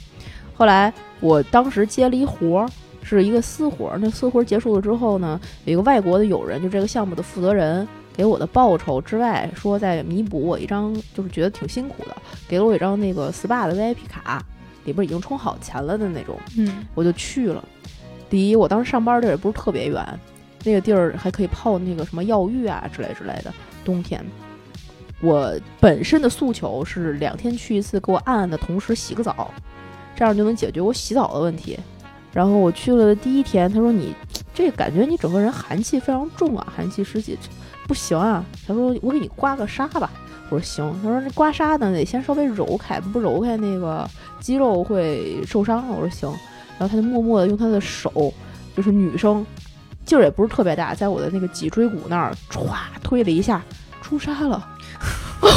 后来我当时接了一活儿，是一个私活儿。那私活儿结束了之后呢，有一个外国的友人，就这个项目的负责人，给我的报酬之外，说在弥补我一张，就是觉得挺辛苦的，给了我一张那个 SPA 的 VIP 卡。里边已经充好钱了的那种，嗯，我就去了。第一，我当时上班地儿也不是特别远，那个地儿还可以泡那个什么药浴啊之类之类的。冬天，我本身的诉求是两天去一次，给我按按的同时洗个澡，这样就能解决我洗澡的问题。然后我去了第一天，他说你这感觉你整个人寒气非常重啊，寒气湿气不行啊。他说我给你刮个痧吧。我说行，他说这刮痧呢得先稍微揉开，不揉开那个肌肉会受伤。我说行，然后他就默默的用他的手，就是女生劲儿也不是特别大，在我的那个脊椎骨那儿歘推了一下，出痧了。你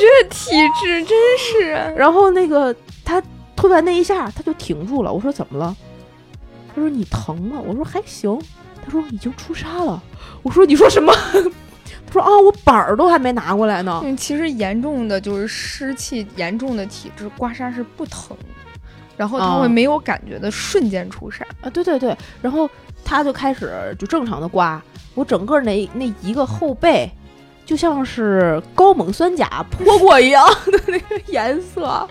这体质真是。然后那个他推完那一下，他就停住了。我说怎么了？他说你疼吗？我说还行。他说已经出痧了。我说你说什么？说啊，我板儿都还没拿过来呢。嗯，其实严重的就是湿气严重的体质，刮痧是不疼，然后他会没有感觉的瞬间出痧啊。对对对，然后他就开始就正常的刮，我整个那那一个后背就像是高锰酸钾泼过一样的 那个颜色，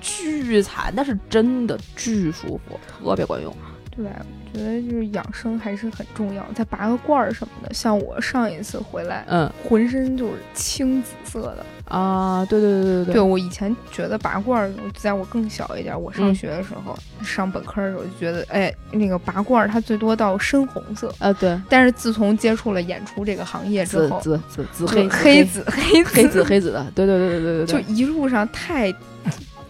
巨惨，但是真的巨舒服，特别管用。对。觉得就是养生还是很重要，再拔个罐儿什么的。像我上一次回来，嗯，浑身就是青紫色的啊。对对对对对，对我以前觉得拔罐儿，在我更小一点，我上学的时候，上本科的时候就觉得，哎，那个拔罐儿它最多到深红色啊。对。但是自从接触了演出这个行业之后，紫紫紫紫黑黑紫黑黑紫黑紫的，对对对对对对，就一路上太。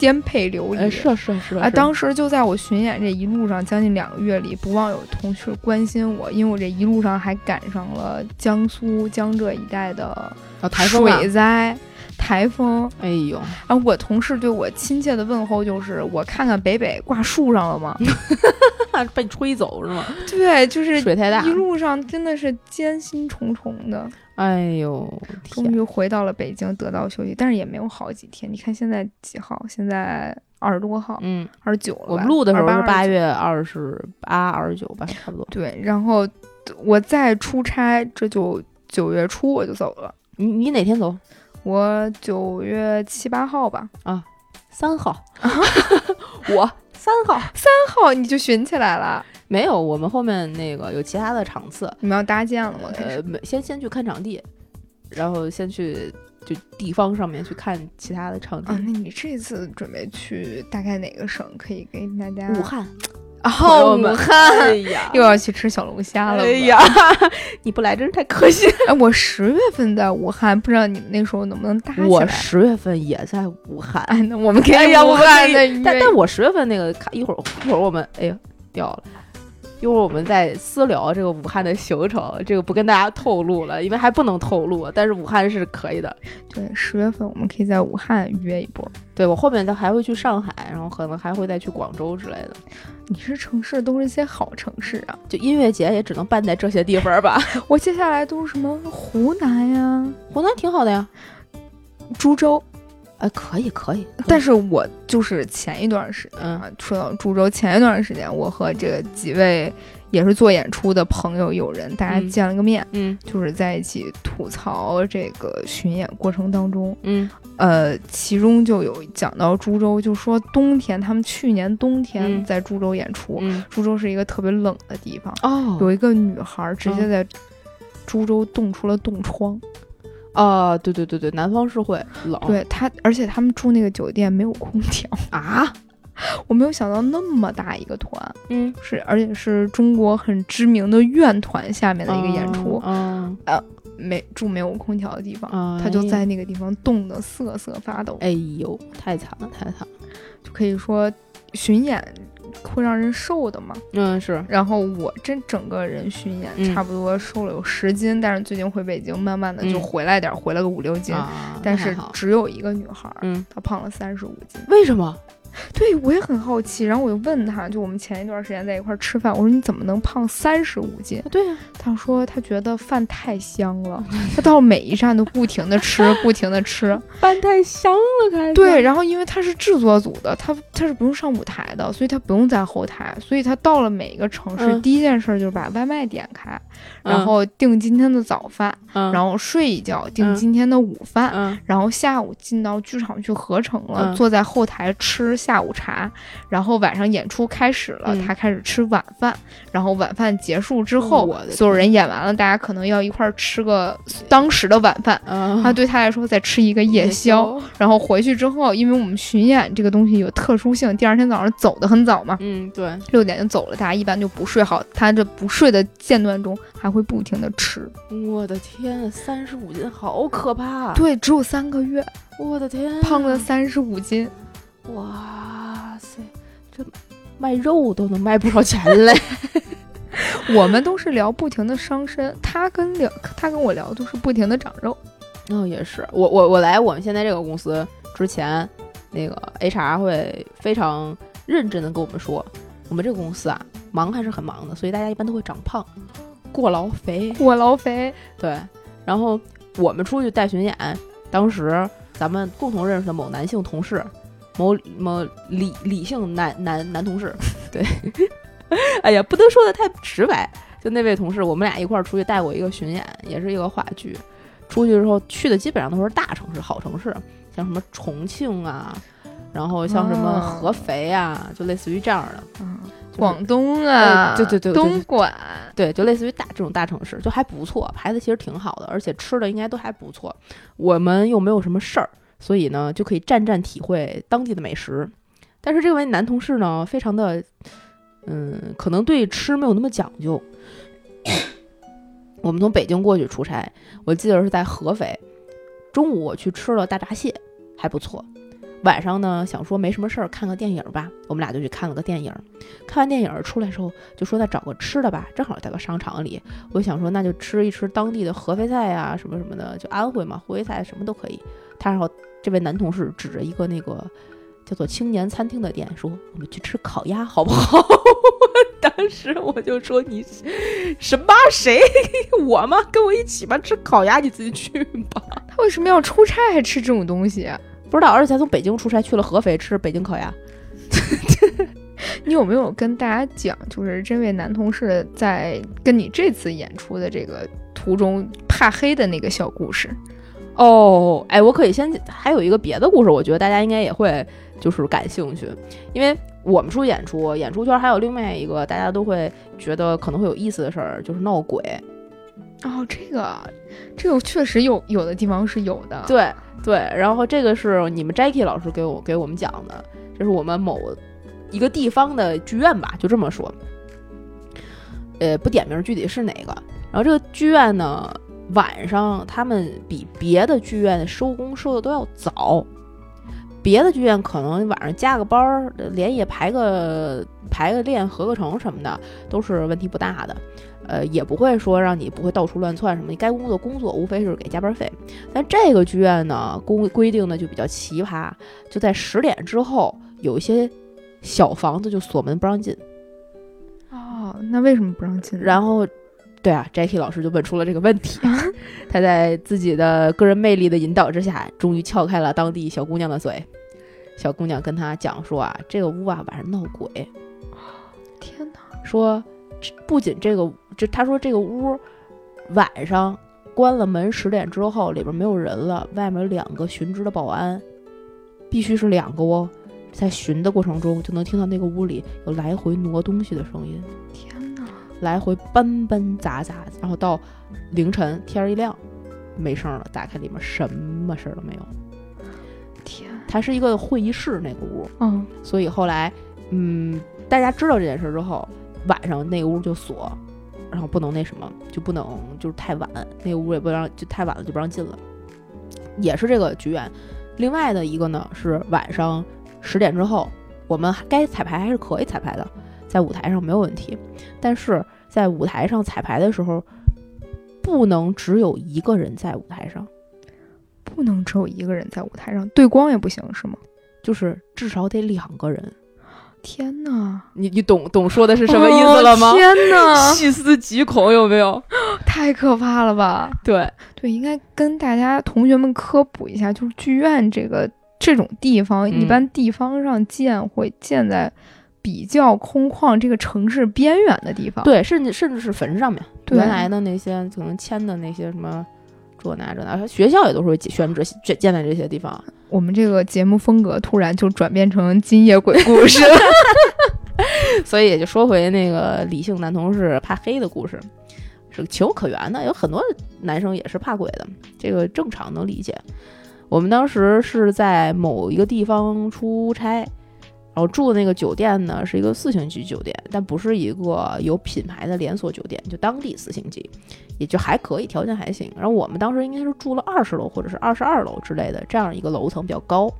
颠沛流离，是是是啊！当时就在我巡演这一路上，将近两个月里，不忘有同事关心我，因为我这一路上还赶上了江苏江浙一带的台风水灾、台风。哎呦！啊我同事对我亲切的问候就是：“我看看北北挂树上了吗？”汉 被吹走是吗？对，就是水太大，一路上真的是艰辛重重的。哎呦，终于回到了北京，得到休息，但是也没有好几天。你看现在几号？现在二十多号，嗯，二十九了。我们录的时候是八月二十八、二十九吧，差不多。对，然后我再出差，这就九月初我就走了。你你哪天走？我九月七八号吧。啊，三号。我三号，三号你就寻起来了。没有，我们后面那个有其他的场次，你们要搭建了吗？呃，先先去看场地，然后先去就地方上面去看其他的场地。啊，那你这次准备去大概哪个省？可以给大家？武汉。哦，武汉，哎呀，又要去吃小龙虾了。哎呀，你不来真是太可惜。哎，我十月份在武汉，不知道你们那时候能不能搭起来？我十月份也在武汉。哎，那我们可以武汉的。但但我十月份那个，一会儿一会儿我们，哎呀，掉了。一会儿我们再私聊这个武汉的行程，这个不跟大家透露了，因为还不能透露。但是武汉是可以的。对，十月份我们可以在武汉约一波。对我后面他还会去上海，然后可能还会再去广州之类的。你是城市都是一些好城市啊，就音乐节也只能办在这些地方吧。我接下来都是什么湖南呀？湖南挺好的呀，株洲。哎，可以可以，但是我就是前一段时间啊，说到株洲，前一段时间我和这个几位也是做演出的朋友友人，大家见了个面，嗯，就是在一起吐槽这个巡演过程当中，嗯，呃，其中就有讲到株洲，就说冬天他们去年冬天在株洲演出，株洲是一个特别冷的地方，哦，有一个女孩直接在株洲冻出了冻疮。啊，对对对对，南方是会冷。对他，而且他们住那个酒店没有空调啊！我没有想到那么大一个团，嗯，是而且是中国很知名的院团下面的一个演出，嗯，呃，没住没有空调的地方，他就在那个地方冻得瑟瑟发抖。哎呦，太惨了，太惨了！就可以说巡演。会让人瘦的嘛？嗯，是。然后我这整个人巡演，差不多瘦了有十斤，但是最近回北京，慢慢的就回来点，回了个五六斤。但是只有一个女孩，嗯，她胖了三十五斤。为什么？对我也很好奇，然后我就问他，就我们前一段时间在一块吃饭，我说你怎么能胖三十五斤？对呀，他说他觉得饭太香了，他到每一站都不停的吃，不停的吃，饭太香了，开始。对，然后因为他是制作组的，他他是不用上舞台的，所以他不用在后台，所以他到了每一个城市，第一件事就是把外卖点开，然后订今天的早饭，然后睡一觉，订今天的午饭，然后下午进到剧场去合成了，坐在后台吃。下午茶，然后晚上演出开始了，他开始吃晚饭，然后晚饭结束之后，所有人演完了，大家可能要一块儿吃个当时的晚饭。他对他来说再吃一个夜宵，然后回去之后，因为我们巡演这个东西有特殊性，第二天早上走的很早嘛，嗯，对，六点就走了，大家一般就不睡好，他这不睡的间断中还会不停的吃。我的天，三十五斤，好可怕！对，只有三个月，我的天，胖了三十五斤。哇塞，这卖肉都能卖不少钱嘞！我们都是聊不停的伤身，他跟聊他跟我聊都是不停的长肉。哦，也是，我我我来我们现在这个公司之前，那个 HR 会非常认真的跟我们说，我们这个公司啊，忙还是很忙的，所以大家一般都会长胖，过劳肥，过劳肥。对，然后我们出去带巡演，当时咱们共同认识的某男性同事。某某理理性男男男同事，对，哎呀，不能说的太直白。就那位同事，我们俩一块儿出去带过一个巡演，也是一个话剧。出去之后去的基本上都是大城市、好城市，像什么重庆啊，然后像什么合肥啊，就类似于这样的。嗯，广东啊，对对对，东莞，对，就类似于大这种大城市，就还不错，牌子其实挺好的，而且吃的应该都还不错。我们又没有什么事儿。所以呢，就可以战战体会当地的美食。但是这位男同事呢，非常的，嗯，可能对吃没有那么讲究。我们从北京过去出差，我记得是在合肥。中午我去吃了大闸蟹，还不错。晚上呢，想说没什么事儿，看个电影吧。我们俩就去看了个电影。看完电影出来时候，就说再找个吃的吧。正好在个商场里，我想说那就吃一吃当地的合肥菜呀，什么什么的，就安徽嘛，合肥菜什么都可以。他然后。这位男同事指着一个那个叫做青年餐厅的店说：“我们去吃烤鸭好不好？” 当时我就说你什么谁我吗？跟我一起吧，吃烤鸭你自己去吧。他为什么要出差还吃这种东西？不知道，而且他从北京出差去了合肥吃北京烤鸭。你有没有跟大家讲，就是这位男同事在跟你这次演出的这个途中怕黑的那个小故事？哦，哎，我可以先还有一个别的故事，我觉得大家应该也会就是感兴趣，因为我们出演出，演出圈还有另外一个大家都会觉得可能会有意思的事儿，就是闹鬼。哦，这个这个确实有有的地方是有的，对对。然后这个是你们 Jackie 老师给我给我们讲的，这是我们某一个地方的剧院吧，就这么说。呃，不点名具体是哪个。然后这个剧院呢？晚上他们比别的剧院收工收的都要早，别的剧院可能晚上加个班儿，连夜排个排个练合个成什么的都是问题不大的，呃，也不会说让你不会到处乱窜什么，你该工作工作，无非是给加班费。但这个剧院呢，规规定的就比较奇葩，就在十点之后，有一些小房子就锁门不让进。哦，那为什么不让进？然后。对啊，Jackie 老师就问出了这个问题。他在自己的个人魅力的引导之下，终于撬开了当地小姑娘的嘴。小姑娘跟他讲说啊，这个屋啊晚上闹鬼。天哪！说不仅这个，这他说这个屋晚上关了门十点之后，里边没有人了，外面有两个巡职的保安，必须是两个哦，在巡的过程中就能听到那个屋里有来回挪东西的声音。天。来回搬搬砸砸，然后到凌晨天一亮，没声了。打开里面什么事儿都没有。天，它是一个会议室那个屋，嗯，所以后来，嗯，大家知道这件事之后，晚上那个屋就锁，然后不能那什么，就不能就是太晚，那个屋也不让，就太晚了就不让进了。也是这个剧院。另外的一个呢是晚上十点之后，我们该彩排还是可以彩排的。在舞台上没有问题，但是在舞台上彩排的时候，不能只有一个人在舞台上，不能只有一个人在舞台上，对光也不行是吗？就是至少得两个人。天哪，你你懂懂说的是什么意思了吗？天哪，细思极恐，有没有？太可怕了吧？对对，应该跟大家同学们科普一下，就是剧院这个这种地方，一般地方上建会建在。比较空旷，这个城市边缘的地方，对，甚至甚至是坟上面，原来的那些可能迁的那些什么这那这那，学校也都是选址建建在这些地方。我们这个节目风格突然就转变成今夜鬼故事，所以也就说回那个理性男同事怕黑的故事，是情有可原的。有很多男生也是怕鬼的，这个正常能理解。我们当时是在某一个地方出差。然后住的那个酒店呢，是一个四星级酒店，但不是一个有品牌的连锁酒店，就当地四星级，也就还可以，条件还行。然后我们当时应该是住了二十楼或者是二十二楼之类的这样一个楼层比较高。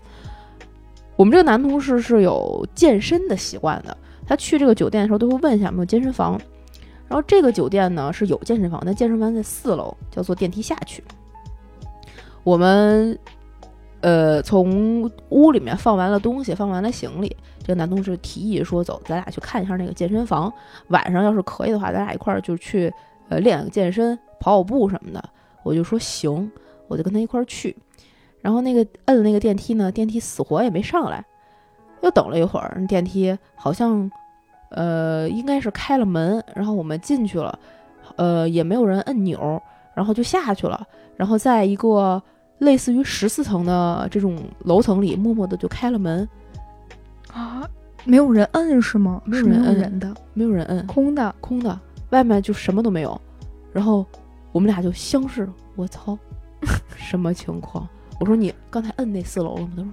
我们这个男同事是有健身的习惯的，他去这个酒店的时候都会问一下有没有健身房。然后这个酒店呢是有健身房，但健身房在四楼，叫坐电梯下去。我们。呃，从屋里面放完了东西，放完了行李，这个男同事提议说：“走，咱俩去看一下那个健身房。晚上要是可以的话，咱俩一块儿就去，呃，练个健身，跑跑步什么的。”我就说行，我就跟他一块儿去。然后那个摁那个电梯呢，电梯死活也没上来。又等了一会儿，电梯好像，呃，应该是开了门，然后我们进去了，呃，也没有人摁钮，然后就下去了。然后在一个。类似于十四层的这种楼层里，默默的就开了门，啊，没有人摁是吗？没有人摁的，没有人摁，空的，空的，外面就什么都没有。然后我们俩就相视，我操，什么情况？我说你刚才摁那四楼了吗？他说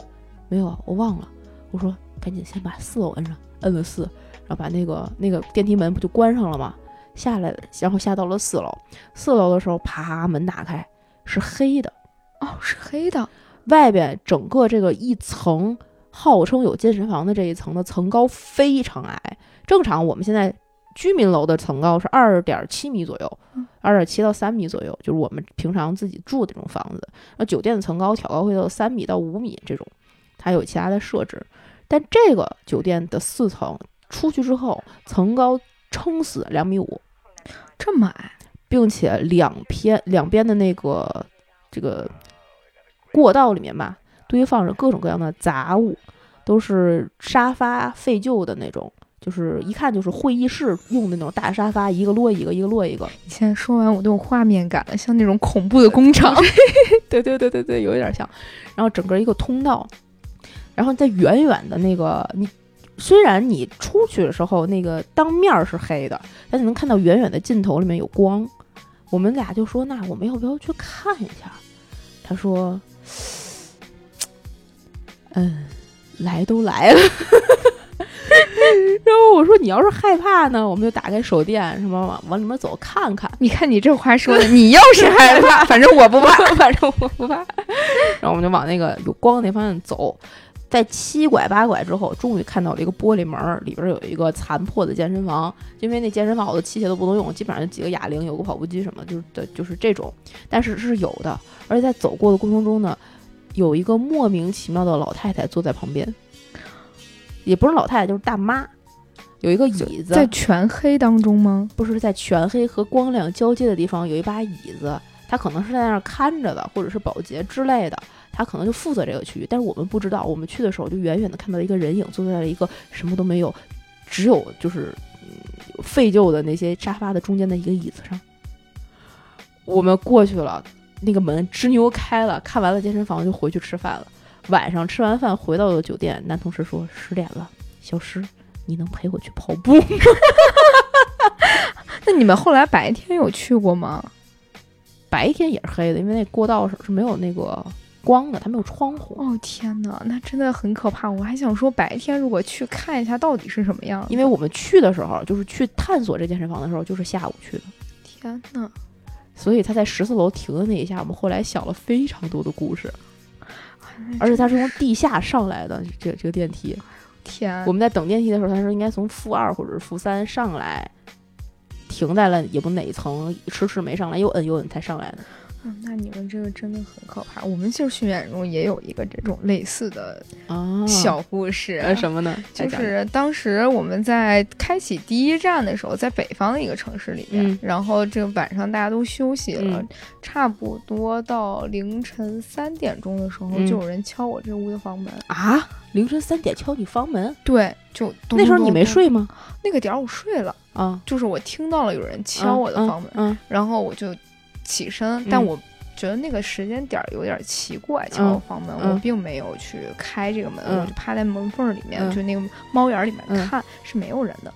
没有啊，我忘了。我说赶紧先把四楼摁上，摁了四，然后把那个那个电梯门不就关上了吗？下来，然后下到了四楼。四楼的时候，啪，门打开，是黑的。哦，是黑的，外边整个这个一层号称有健身房的这一层的层高非常矮。正常我们现在居民楼的层高是二点七米左右，二点七到三米左右，就是我们平常自己住的这种房子。那酒店的层高挑高会到三米到五米这种，它有其他的设置。但这个酒店的四层出去之后，层高撑死两米五，这么矮，并且两边两边的那个这个过道里面吧，堆放着各种各样的杂物，都是沙发废旧的那种。就是一看就是会议室用的那种大沙发，一个摞一个，一个摞一个。你现在说完我都有画面感了，像那种恐怖的工厂。对对对对对，有一点像。然后整个一个通道，然后在远远的那个你，虽然你出去的时候那个当面是黑的，但你能看到远远的尽头里面有光。我们俩就说：“那我们要不要去看一下？”他说：“嗯，来都来了。”然后我说：“你要是害怕呢，我们就打开手电，什么往往里面走看看。你看你这话说的，你要是害怕，反正我不怕，反正我不怕。然后我们就往那个有光的那方向走，在七拐八拐之后，终于看到了一个玻璃门，里边有一个残破的健身房。因为那健身房好多器械都不能用，基本上就几个哑铃，有个跑步机什么，就是的，就是这种。但是是有的，而且在走过的过程中呢，有一个莫名其妙的老太太坐在旁边。”也不是老太太，就是大妈，有一个椅子，在全黑当中吗？不是在全黑和光亮交接的地方有一把椅子，她可能是在那儿看着的，或者是保洁之类的，她可能就负责这个区域。但是我们不知道，我们去的时候就远远的看到一个人影坐在了一个什么都没有，只有就是废旧的那些沙发的中间的一个椅子上。我们过去了，那个门吱扭开了，看完了健身房就回去吃饭了。晚上吃完饭回到了酒店，男同事说十点了，小诗，你能陪我去跑步吗？那你们后来白天有去过吗？白天也是黑的，因为那过道是是没有那个光的，它没有窗户。哦天哪，那真的很可怕。我还想说白天如果去看一下到底是什么样，因为我们去的时候就是去探索这健身房的时候，就是下午去的。天哪！所以他在十四楼停的那一下，我们后来想了非常多的故事。而且他是从地下上来的，这这个电梯，天！我们在等电梯的时候，他说应该从负二或者是负三上来，停在了也不哪一层，迟迟没上来，又摁又摁才上来的。嗯，那你们这个真的很可怕。我们其实训练中也有一个这种类似的小故事，什么呢？就是当时我们在开启第一站的时候，在北方的一个城市里面，然后这个晚上大家都休息了，差不多到凌晨三点钟的时候，就有人敲我这屋的房门啊！凌晨三点敲你房门？对，就那时候你没睡吗？那个点儿我睡了啊，就是我听到了有人敲我的房门，嗯，然后我就。起身，但我觉得那个时间点有点奇怪，敲房门，我并没有去开这个门，我就趴在门缝里面，就那个猫眼里面看是没有人的。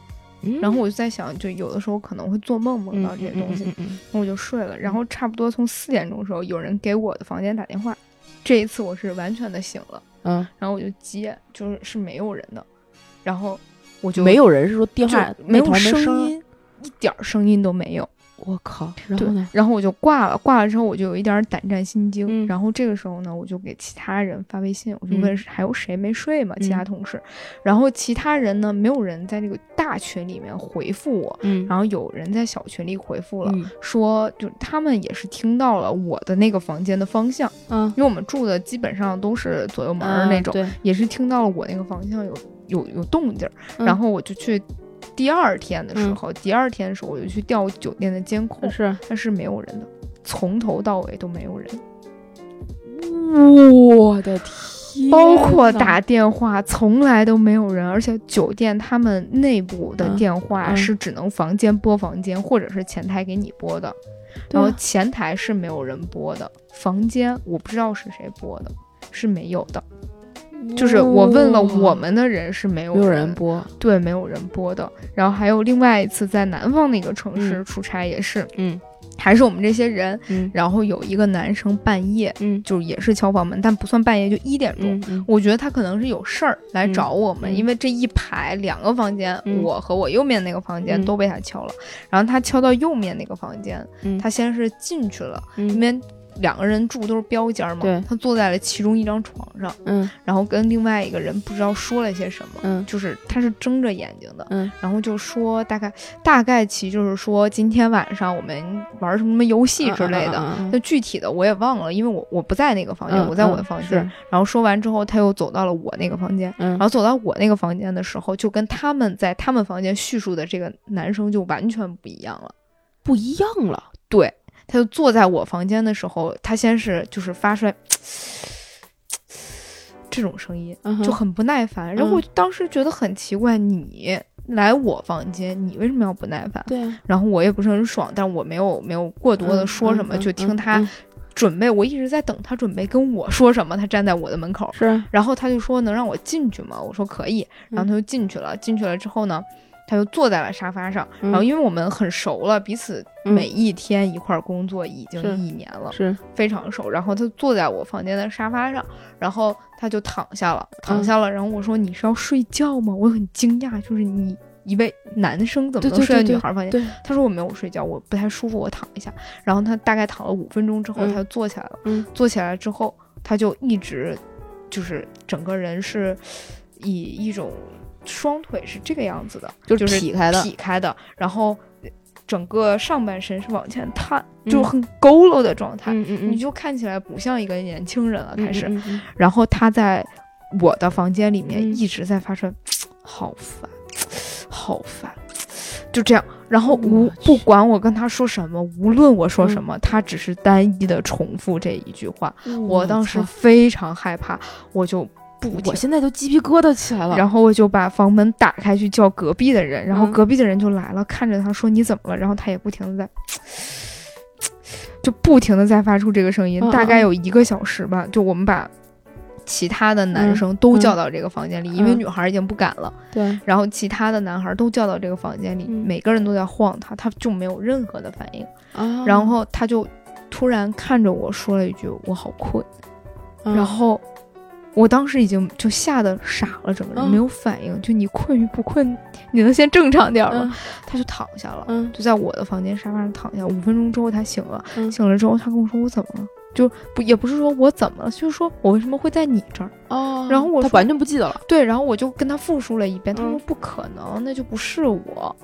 然后我就在想，就有的时候可能会做梦梦到这些东西，那我就睡了。然后差不多从四点钟的时候，有人给我的房间打电话，这一次我是完全的醒了，嗯，然后我就接，就是是没有人的，然后我就没有人是说电话没有声音，一点声音都没有。我靠，然后呢？然后我就挂了，挂了之后我就有一点胆战心惊。然后这个时候呢，我就给其他人发微信，我就问还有谁没睡吗？其他同事。然后其他人呢，没有人在这个大群里面回复我。嗯。然后有人在小群里回复了，说就他们也是听到了我的那个房间的方向。嗯。因为我们住的基本上都是左右门那种，也是听到了我那个方向有有有动静。然后我就去。第二天的时候，第二天的时候我就去调酒店的监控，是，但是没有人的，从头到尾都没有人。我的天！包括打电话从来都没有人，而且酒店他们内部的电话是只能房间拨房间，或者是前台给你拨的，然后前台是没有人拨的，房间我不知道是谁拨的，是没有的。就是我问了我们的人是没有没有人播，对，没有人播的。然后还有另外一次在南方的一个城市出差也是，嗯，还是我们这些人，嗯，然后有一个男生半夜，嗯，就是也是敲房门，但不算半夜，就一点钟。我觉得他可能是有事儿来找我们，因为这一排两个房间，我和我右面那个房间都被他敲了。然后他敲到右面那个房间，他先是进去了，因为。两个人住都是标间嘛，对，他坐在了其中一张床上，嗯，然后跟另外一个人不知道说了些什么，嗯，就是他是睁着眼睛的，嗯，然后就说大概大概其就是说今天晚上我们玩什么什么游戏之类的，那具体的我也忘了，因为我我不在那个房间，我在我的房间，然后说完之后他又走到了我那个房间，然后走到我那个房间的时候，就跟他们在他们房间叙述的这个男生就完全不一样了，不一样了，对。他就坐在我房间的时候，他先是就是发出来这种声音，就很不耐烦。然后我当时觉得很奇怪，你来我房间，你为什么要不耐烦？对。然后我也不是很爽，但我没有没有过多的说什么，就听他准备。我一直在等他准备跟我说什么。他站在我的门口，是。然后他就说能让我进去吗？我说可以。然后他就进去了。进去了之后呢？他就坐在了沙发上，然后因为我们很熟了，彼此每一天一块工作已经一年了，是非常熟。然后他坐在我房间的沙发上，然后他就躺下了，躺下了。然后我说：“你是要睡觉吗？”我很惊讶，就是你一位男生怎么能睡在女孩房间？他说：“我没有睡觉，我不太舒服，我躺一下。”然后他大概躺了五分钟之后，他就坐起来了。嗯，坐起来之后，他就一直就是整个人是以一种。双腿是这个样子的，就是劈开的，劈开的，然后整个上半身是往前探，就很佝偻的状态，你就看起来不像一个年轻人了。开始，然后他在我的房间里面一直在发出 好烦，好烦，就这样。然后无不管我跟他说什么，无论我说什么，他只是单一的重复这一句话。我当时非常害怕，我就。不，我现在都鸡皮疙瘩起来了。然后我就把房门打开去叫隔壁的人，然后隔壁的人就来了，看着他说你怎么了？然后他也不停的在，就不停的在发出这个声音，大概有一个小时吧。就我们把其他的男生都叫到这个房间里，因为女孩已经不敢了。对。然后其他的男孩都叫到这个房间里，每个人都在晃他，他就没有任何的反应。然后他就突然看着我说了一句：“我好困。”然后。我当时已经就吓得傻了，整个人没有反应。就你困与不困，你能先正常点吗？他就躺下了，就在我的房间沙发上躺下。五分钟之后他醒了，醒了之后他跟我说我怎么了？就不也不是说我怎么了，就是说我为什么会在你这儿？哦，然后我他完全不记得了。对，然后我就跟他复述了一遍，他说不可能，那就不是我。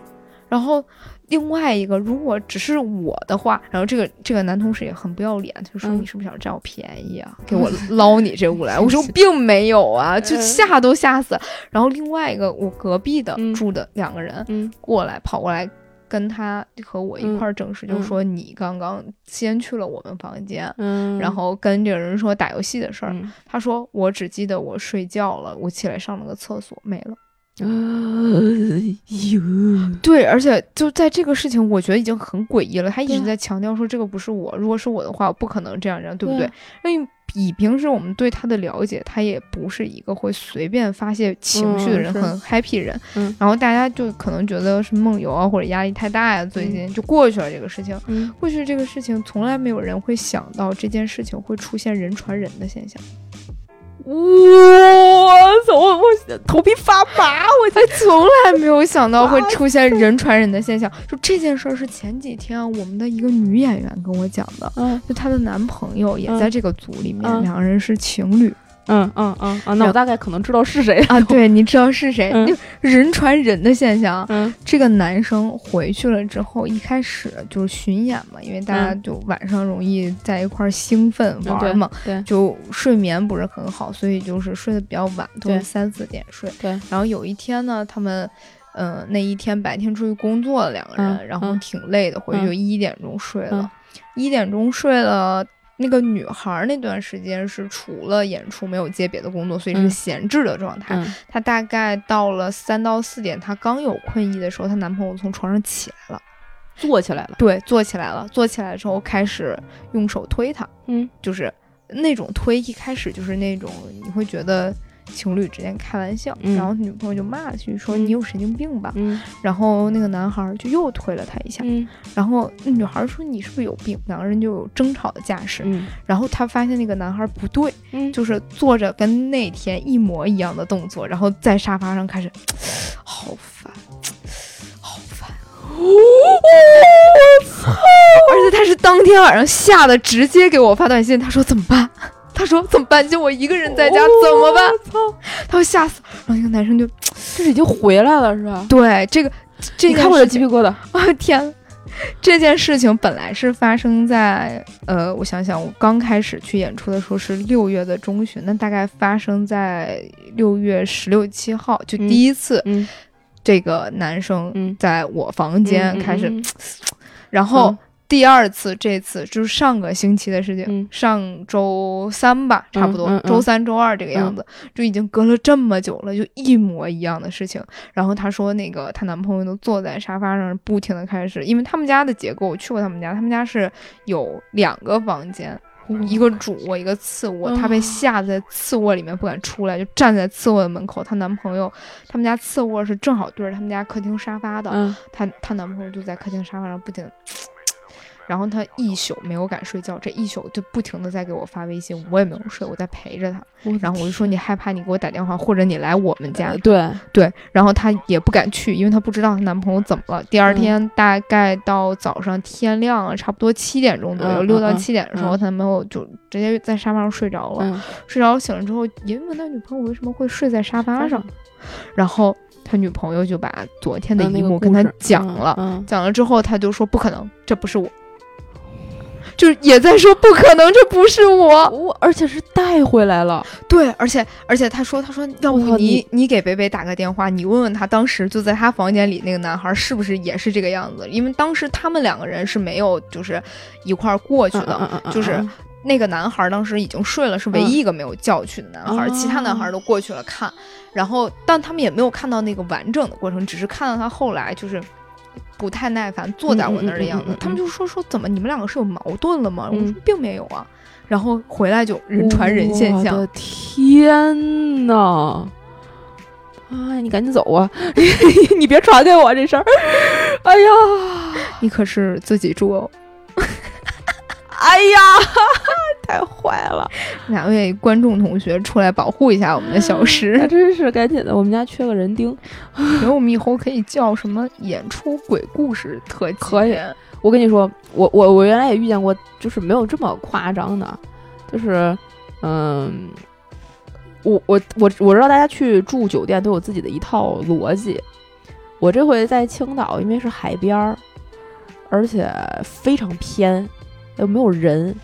然后。另外一个，如果只是我的话，然后这个这个男同事也很不要脸，他就说：“你是不是想占我便宜啊？给我捞你这屋来？” 我说：“并没有啊，就吓都吓死了。”然后另外一个，我隔壁的住的两个人过来跑过来跟他和我一块证实，就说：“你刚刚先去了我们房间，然后跟这个人说打游戏的事儿。”他说：“我只记得我睡觉了，我起来上了个厕所，没了。”啊哟，对，而且就在这个事情，我觉得已经很诡异了。他一直在强调说这个不是我，如果是我的话，我不可能这样这样，对不对？因为以平时我们对他的了解，他也不是一个会随便发泄情绪的人，很 happy 人。嗯，然后大家就可能觉得是梦游啊，或者压力太大呀，最近就过去了这个事情。嗯，过去这个事情，从来没有人会想到这件事情会出现人传人的现象。我操！我我头皮发麻，我才从来没有想到会出现人传人的现象。就这件事儿是前几天我们的一个女演员跟我讲的，就她的男朋友也在这个组里面，两个人是情侣。嗯嗯啊，那我大概可能知道是谁啊？对，你知道是谁？就人传人的现象。嗯，这个男生回去了之后，一开始就是巡演嘛，因为大家就晚上容易在一块儿兴奋玩嘛，对，就睡眠不是很好，所以就是睡得比较晚，都是三四点睡。对，然后有一天呢，他们，嗯，那一天白天出去工作了两个人，然后挺累的，回去就一点钟睡了，一点钟睡了。那个女孩那段时间是除了演出没有接别的工作，所以是闲置的状态。她大概到了三到四点，她刚有困意的时候，她男朋友从床上起来了，坐起来了。对，坐起来了。坐起来之后开始用手推她，嗯，就是那种推，一开始就是那种你会觉得。情侣之间开玩笑，然后女朋友就骂了句说你有神经病吧。然后那个男孩就又推了他一下，然后那女孩说你是不是有病？两个人就有争吵的架势。然后他发现那个男孩不对，就是做着跟那天一模一样的动作，然后在沙发上开始，好烦，好烦。我操！而且他是当天晚上吓得直接给我发短信，他说怎么办？他说怎么办？就我一个人在家怎么办？操！他会吓死。然后那个男生就，这是已经回来了是吧？对，这个这看我的鸡皮疙瘩啊！天。这件事情本来是发生在呃，我想想，我刚开始去演出的时候是六月的中旬，那大概发生在六月十六七号，就第一次，这个男生在我房间开始，然后。第二次，这次就是上个星期的事情，上周三吧，差不多，周三、周二这个样子，就已经隔了这么久了，就一模一样的事情。然后她说，那个她男朋友都坐在沙发上，不停的开始，因为他们家的结构，我去过他们家，他们家是有两个房间，一个主卧，一个次卧，她被吓在次卧里面不敢出来，就站在次卧的门口。她男朋友，他们家次卧是正好对着他们家客厅沙发的，她她男朋友就在客厅沙发上不停。然后他一宿没有敢睡觉，这一宿就不停的在给我发微信，我也没有睡，我在陪着他。然后我就说你害怕，你给我打电话，或者你来我们家。对对。然后他也不敢去，因为他不知道她男朋友怎么了。第二天大概到早上天亮了，差不多七点钟左右，六到七点的时候，她男朋友就直接在沙发上睡着了。睡着醒了之后，也问他女朋友为什么会睡在沙发上，然后他女朋友就把昨天的一幕跟他讲了。讲了之后，他就说不可能，这不是我。就是也在说不可能，这不是我，我而且是带回来了。对，而且而且他说，他说要不你你给北北打个电话，你问问他当时就在他房间里那个男孩是不是也是这个样子？因为当时他们两个人是没有就是一块儿过去的，就是那个男孩当时已经睡了，是唯一一个没有叫去的男孩，其他男孩都过去了看，然后但他们也没有看到那个完整的过程，只是看到他后来就是。不太耐烦，坐在我那儿的样子，他们就说说怎么你们两个是有矛盾了吗？我说并没有啊，然后回来就人传人现象。我的天呐！啊，你赶紧走啊！你别传给我这事儿。哎呀，你可是自己住哦。哎呀，太坏了！哪位观众同学出来保护一下我们的小石，真是赶紧的，我们家缺个人丁。觉得我们以后可以叫什么演出鬼故事特？可以。我跟你说，我我我原来也遇见过，就是没有这么夸张的，就是嗯，我我我我知道大家去住酒店都有自己的一套逻辑。我这回在青岛，因为是海边儿，而且非常偏。又没有人，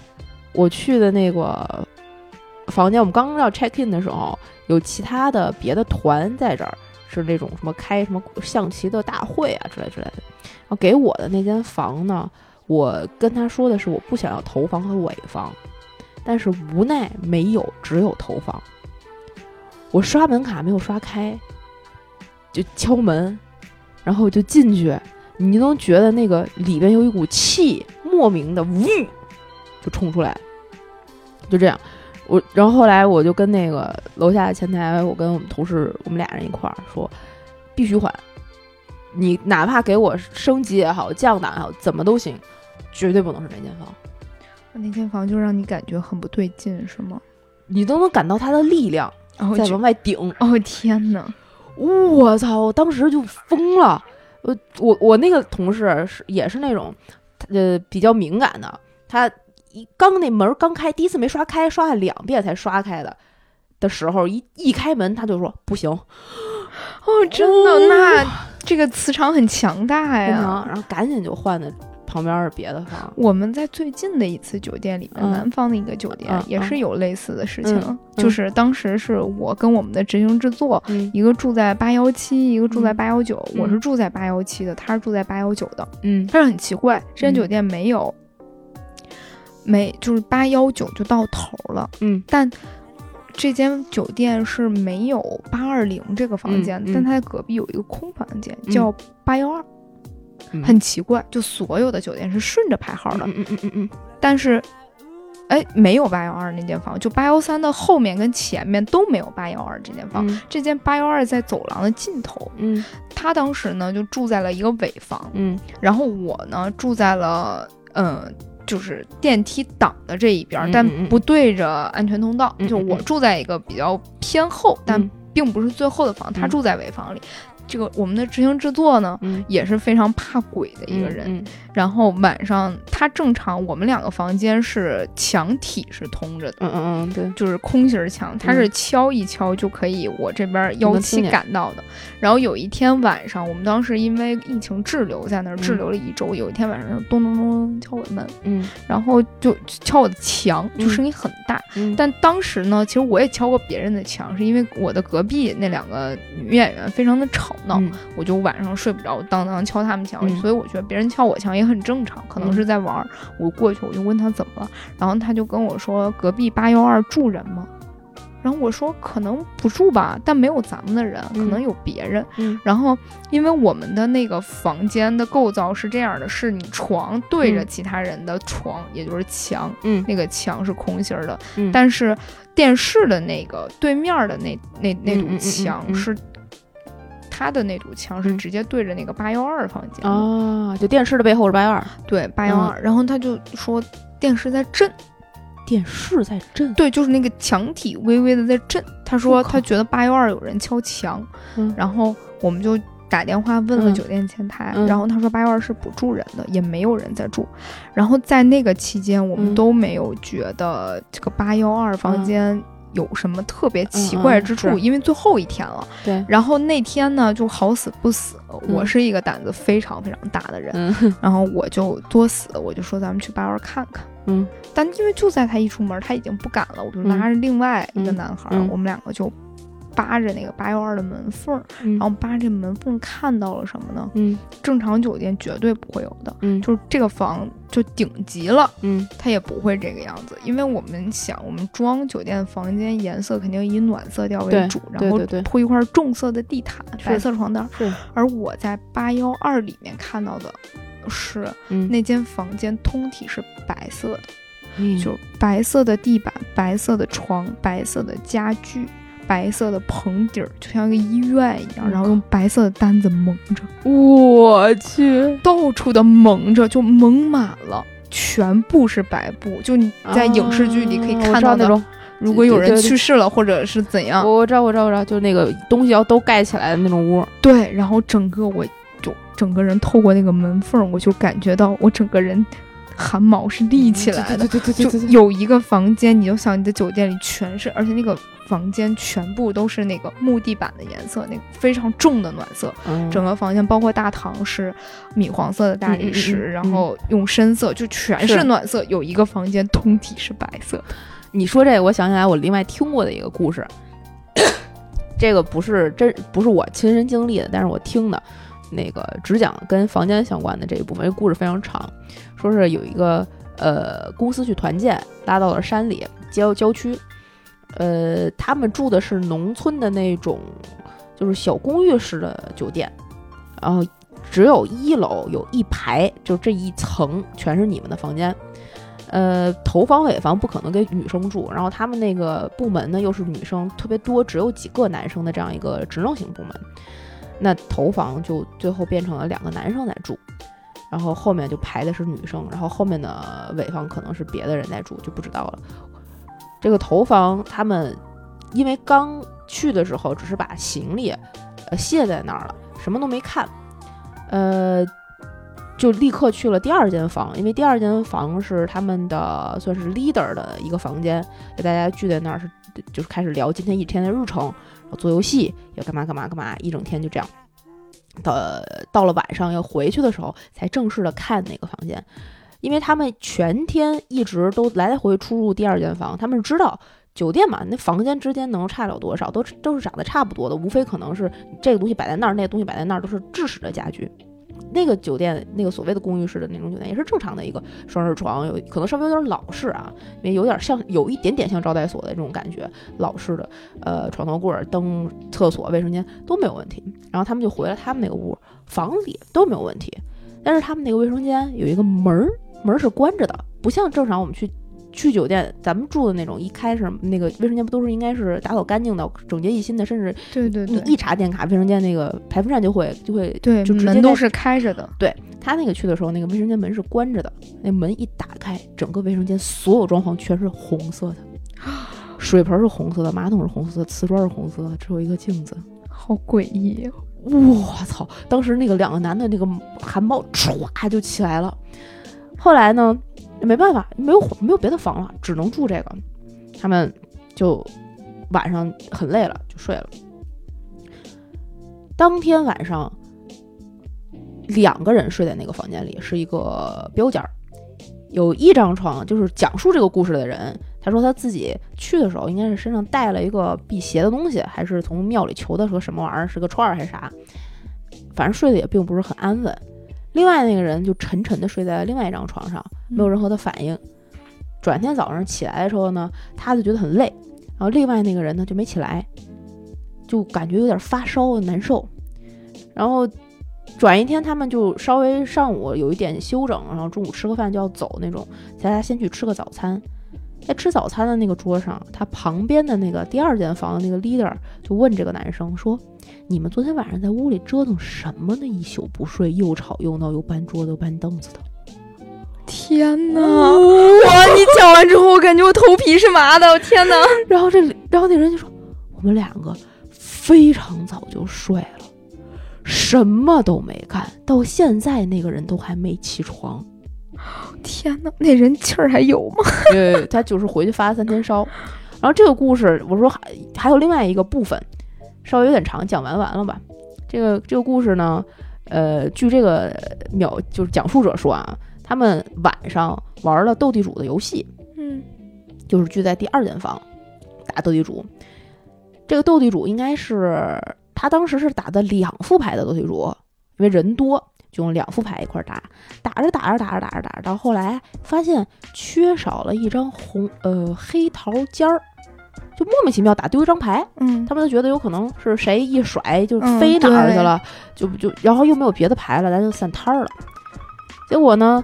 我去的那个房间，我们刚要 check in 的时候，有其他的别的团在这儿，是那种什么开什么象棋的大会啊之类之类的。然后给我的那间房呢，我跟他说的是我不想要头房和尾房，但是无奈没有，只有头房。我刷门卡没有刷开，就敲门，然后就进去，你就能觉得那个里边有一股气。莫名的呜，就冲出来，就这样。我然后后来我就跟那个楼下的前台，我跟我们同事，我们俩人一块儿说，必须还。你哪怕给我升级也好，降档也好，怎么都行，绝对不能是那间房。那间房就让你感觉很不对劲，是吗？你都能感到它的力量在往外顶。哦天哪！我操！我当时就疯了。我我我那个同事是也是那种。呃，比较敏感的，他一刚那门刚开，第一次没刷开，刷了两遍才刷开的的时候，一一开门他就说不行，哦，真的，那这个磁场很强大呀，然后赶紧就换的旁边是别的房。我们在最近的一次酒店里面，南方的一个酒店也是有类似的事情，就是当时是我跟我们的执行制作，一个住在八幺七，一个住在八幺九，我是住在八幺七的，他是住在八幺九的，嗯，但是很奇怪，这间酒店没有，没就是八幺九就到头了，嗯，但这间酒店是没有八二零这个房间，但它隔壁有一个空房间叫八幺二。很奇怪，就所有的酒店是顺着排号的，嗯嗯嗯嗯嗯，但是，哎，没有八幺二那间房，就八幺三的后面跟前面都没有八幺二这间房，这间八幺二在走廊的尽头，嗯，他当时呢就住在了一个尾房，嗯，然后我呢住在了，嗯，就是电梯挡的这一边，但不对着安全通道，就我住在一个比较偏后，但并不是最后的房，他住在尾房里。这个我们的执行制作呢，也是非常怕鬼的一个人。然后晚上他正常，我们两个房间是墙体是通着的，嗯嗯嗯，对，就是空心墙，他是敲一敲就可以我这边幺七赶到的。然后有一天晚上，我们当时因为疫情滞留在那儿，滞留了一周。有一天晚上，咚咚咚敲我的门，嗯，然后就敲我的墙，就声音很大。但当时呢，其实我也敲过别人的墙，是因为我的隔壁那两个女演员非常的吵闹，我就晚上睡不着，当当敲他们墙。所以我觉得别人敲我墙也很正常，可能是在玩。我过去，我就问他怎么了，然后他就跟我说：“隔壁八幺二住人吗？”然后我说：“可能不住吧，但没有咱们的人，可能有别人。”然后因为我们的那个房间的构造是这样的：是你床对着其他人的床，也就是墙，嗯，那个墙是空心儿的，但是电视的那个对面的那那那堵墙是。他的那堵墙是直接对着那个八幺二房间啊，就电视的背后是八幺二，对八幺二。然后他就说电视在震，电视在震，对，就是那个墙体微微的在震。他说他觉得八幺二有人敲墙，然后我们就打电话问了酒店前台，然后他说八幺二是不住人的，也没有人在住。然后在那个期间，我们都没有觉得这个八幺二房间。有什么特别奇怪之处？因为最后一天了，对。然后那天呢，就好死不死，我是一个胆子非常非常大的人，然后我就作死，我就说咱们去八幺二看看。嗯。但因为就在他一出门，他已经不敢了，我就拉着另外一个男孩，我们两个就。扒着那个八幺二的门缝，然后扒这门缝看到了什么呢？嗯，正常酒店绝对不会有的。嗯，就是这个房就顶级了。嗯，它也不会这个样子，因为我们想，我们装酒店房间颜色肯定以暖色调为主，然后铺一块重色的地毯，白色床单。是。而我在八幺二里面看到的是，那间房间通体是白色的，就是白色的地板、白色的床、白色的家具。白色的棚底儿，就像一个医院一样，然后用白色的单子蒙着。我去，到处的蒙着，就蒙满了，全部是白布。就你在影视剧里可以看到那种，如果有人去世了或者是怎样，我知道，我知道，我知道，就那个东西要都盖起来的那种屋。对，然后整个我就整个人透过那个门缝，我就感觉到我整个人汗毛是立起来的。对对对对就有一个房间，你就想你的酒店里全是，而且那个。房间全部都是那个木地板的颜色，那个非常重的暖色。整个房间包括大堂是米黄色的大理石，然后用深色，就全是暖色。有一个房间通体是白色。你说这个，我想起来我另外听过的一个故事。这个不是真，不是我亲身经历的，但是我听的，那个只讲跟房间相关的这一部分。这故事非常长，说是有一个呃公司去团建，拉到了山里郊郊区。呃，他们住的是农村的那种，就是小公寓式的酒店，然后只有一楼有一排，就这一层全是你们的房间。呃，头房尾房不可能给女生住，然后他们那个部门呢又是女生特别多，只有几个男生的这样一个职能型部门，那头房就最后变成了两个男生在住，然后后面就排的是女生，然后后面的尾房可能是别的人在住，就不知道了。这个头房他们，因为刚去的时候只是把行李，呃卸在那儿了，什么都没看，呃，就立刻去了第二间房，因为第二间房是他们的算是 leader 的一个房间，给大家聚在那儿是就是开始聊今天一天的日程，做游戏要干嘛干嘛干嘛，一整天就这样，到到了晚上要回去的时候才正式的看那个房间。因为他们全天一直都来来回出入第二间房，他们知道酒店嘛，那房间之间能差了多少，都都是长得差不多的，无非可能是这个东西摆在那儿，那个东西摆在那儿，都是制式的家具。那个酒店，那个所谓的公寓式的那种酒店，也是正常的一个双人床，有可能稍微有点老式啊，因为有点像，有一点点像招待所的这种感觉，老式的，呃，床头柜、灯、厕所、卫生间都没有问题。然后他们就回了他们那个屋，房里都没有问题，但是他们那个卫生间有一个门儿。门是关着的，不像正常我们去去酒店，咱们住的那种，一开始那个卫生间不都是应该是打扫干净的、整洁一新的，甚至对对对，一插电卡，卫生间那个排风扇就会就会对，就门都是开着的。对他那个去的时候，那个卫生间门是关着的，那门一打开，整个卫生间所有装潢全是红色的，水盆是红色的，马桶是红色的，瓷砖是红色的，只有一个镜子，好诡异。我操！当时那个两个男的那个汗毛唰就起来了。后来呢，没办法，没有没有别的房了，只能住这个。他们就晚上很累了，就睡了。当天晚上，两个人睡在那个房间里，是一个标间儿，有一张床。就是讲述这个故事的人，他说他自己去的时候，应该是身上带了一个辟邪的东西，还是从庙里求的，是个什么玩意儿，是个串儿还是啥？反正睡得也并不是很安稳。另外那个人就沉沉的睡在另外一张床上，没有任何的反应。转天早上起来的时候呢，他就觉得很累，然后另外那个人呢就没起来，就感觉有点发烧难受。然后转一天，他们就稍微上午有一点休整，然后中午吃个饭就要走那种，大家先去吃个早餐。在吃早餐的那个桌上，他旁边的那个第二间房的那个 leader 就问这个男生说：“你们昨天晚上在屋里折腾什么呢？一宿不睡，又吵又闹，又搬桌子又搬凳子的。”天哪！哇！你讲完之后，我感觉我头皮是麻的。我天哪！然后这，然后那人就说：“我们两个非常早就睡了。”什么都没干，到现在那个人都还没起床。天哪，那人气儿还有吗？对，他就是回去发了三天烧。然后这个故事，我说还还有另外一个部分，稍微有点长，讲完完了吧？这个这个故事呢，呃，据这个秒就是讲述者说啊，他们晚上玩了斗地主的游戏，嗯，就是聚在第二间房打斗地主。这个斗地主应该是。他当时是打的两副牌的斗地主，因为人多，就用两副牌一块打。打着打着打着打着打着，到后来发现缺少了一张红呃黑桃尖儿，就莫名其妙打丢一张牌。嗯，他们都觉得有可能是谁一甩就飞哪儿去了，就就然后又没有别的牌了，咱就散摊儿了。结果呢，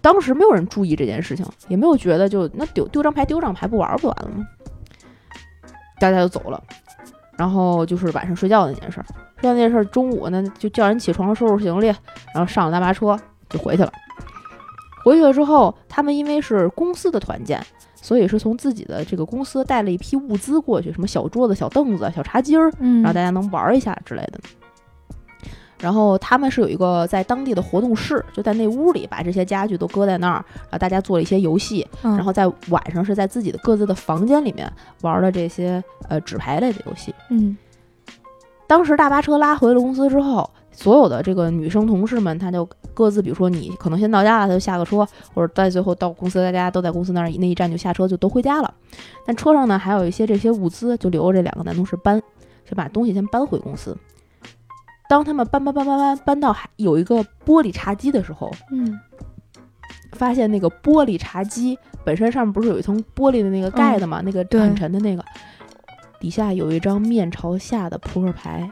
当时没有人注意这件事情，也没有觉得就那丢丢张牌丢张牌不玩不完了吗？大家就走了。然后就是晚上睡觉那件事儿，睡觉那件事儿，中午呢就叫人起床收拾行李，然后上了大巴车就回去了。回去了之后，他们因为是公司的团建，所以是从自己的这个公司带了一批物资过去，什么小桌子、小凳子、小茶几儿，然后大家能玩一下之类的。然后他们是有一个在当地的活动室，就在那屋里把这些家具都搁在那儿，然后大家做了一些游戏，然后在晚上是在自己的各自的房间里面玩了这些呃纸牌类的游戏。嗯，当时大巴车拉回了公司之后，所有的这个女生同事们，她就各自，比如说你可能先到家了，她就下个车，或者在最后到公司，大家都在公司那儿那一站就下车就都回家了。但车上呢还有一些这些物资，就留着这两个男同事搬，就把东西先搬回公司。当他们搬搬搬搬搬搬到还有一个玻璃茶几的时候，嗯，发现那个玻璃茶几本身上面不是有一层玻璃的那个盖的嘛，那个很沉的那个，底下有一张面朝下的扑克牌，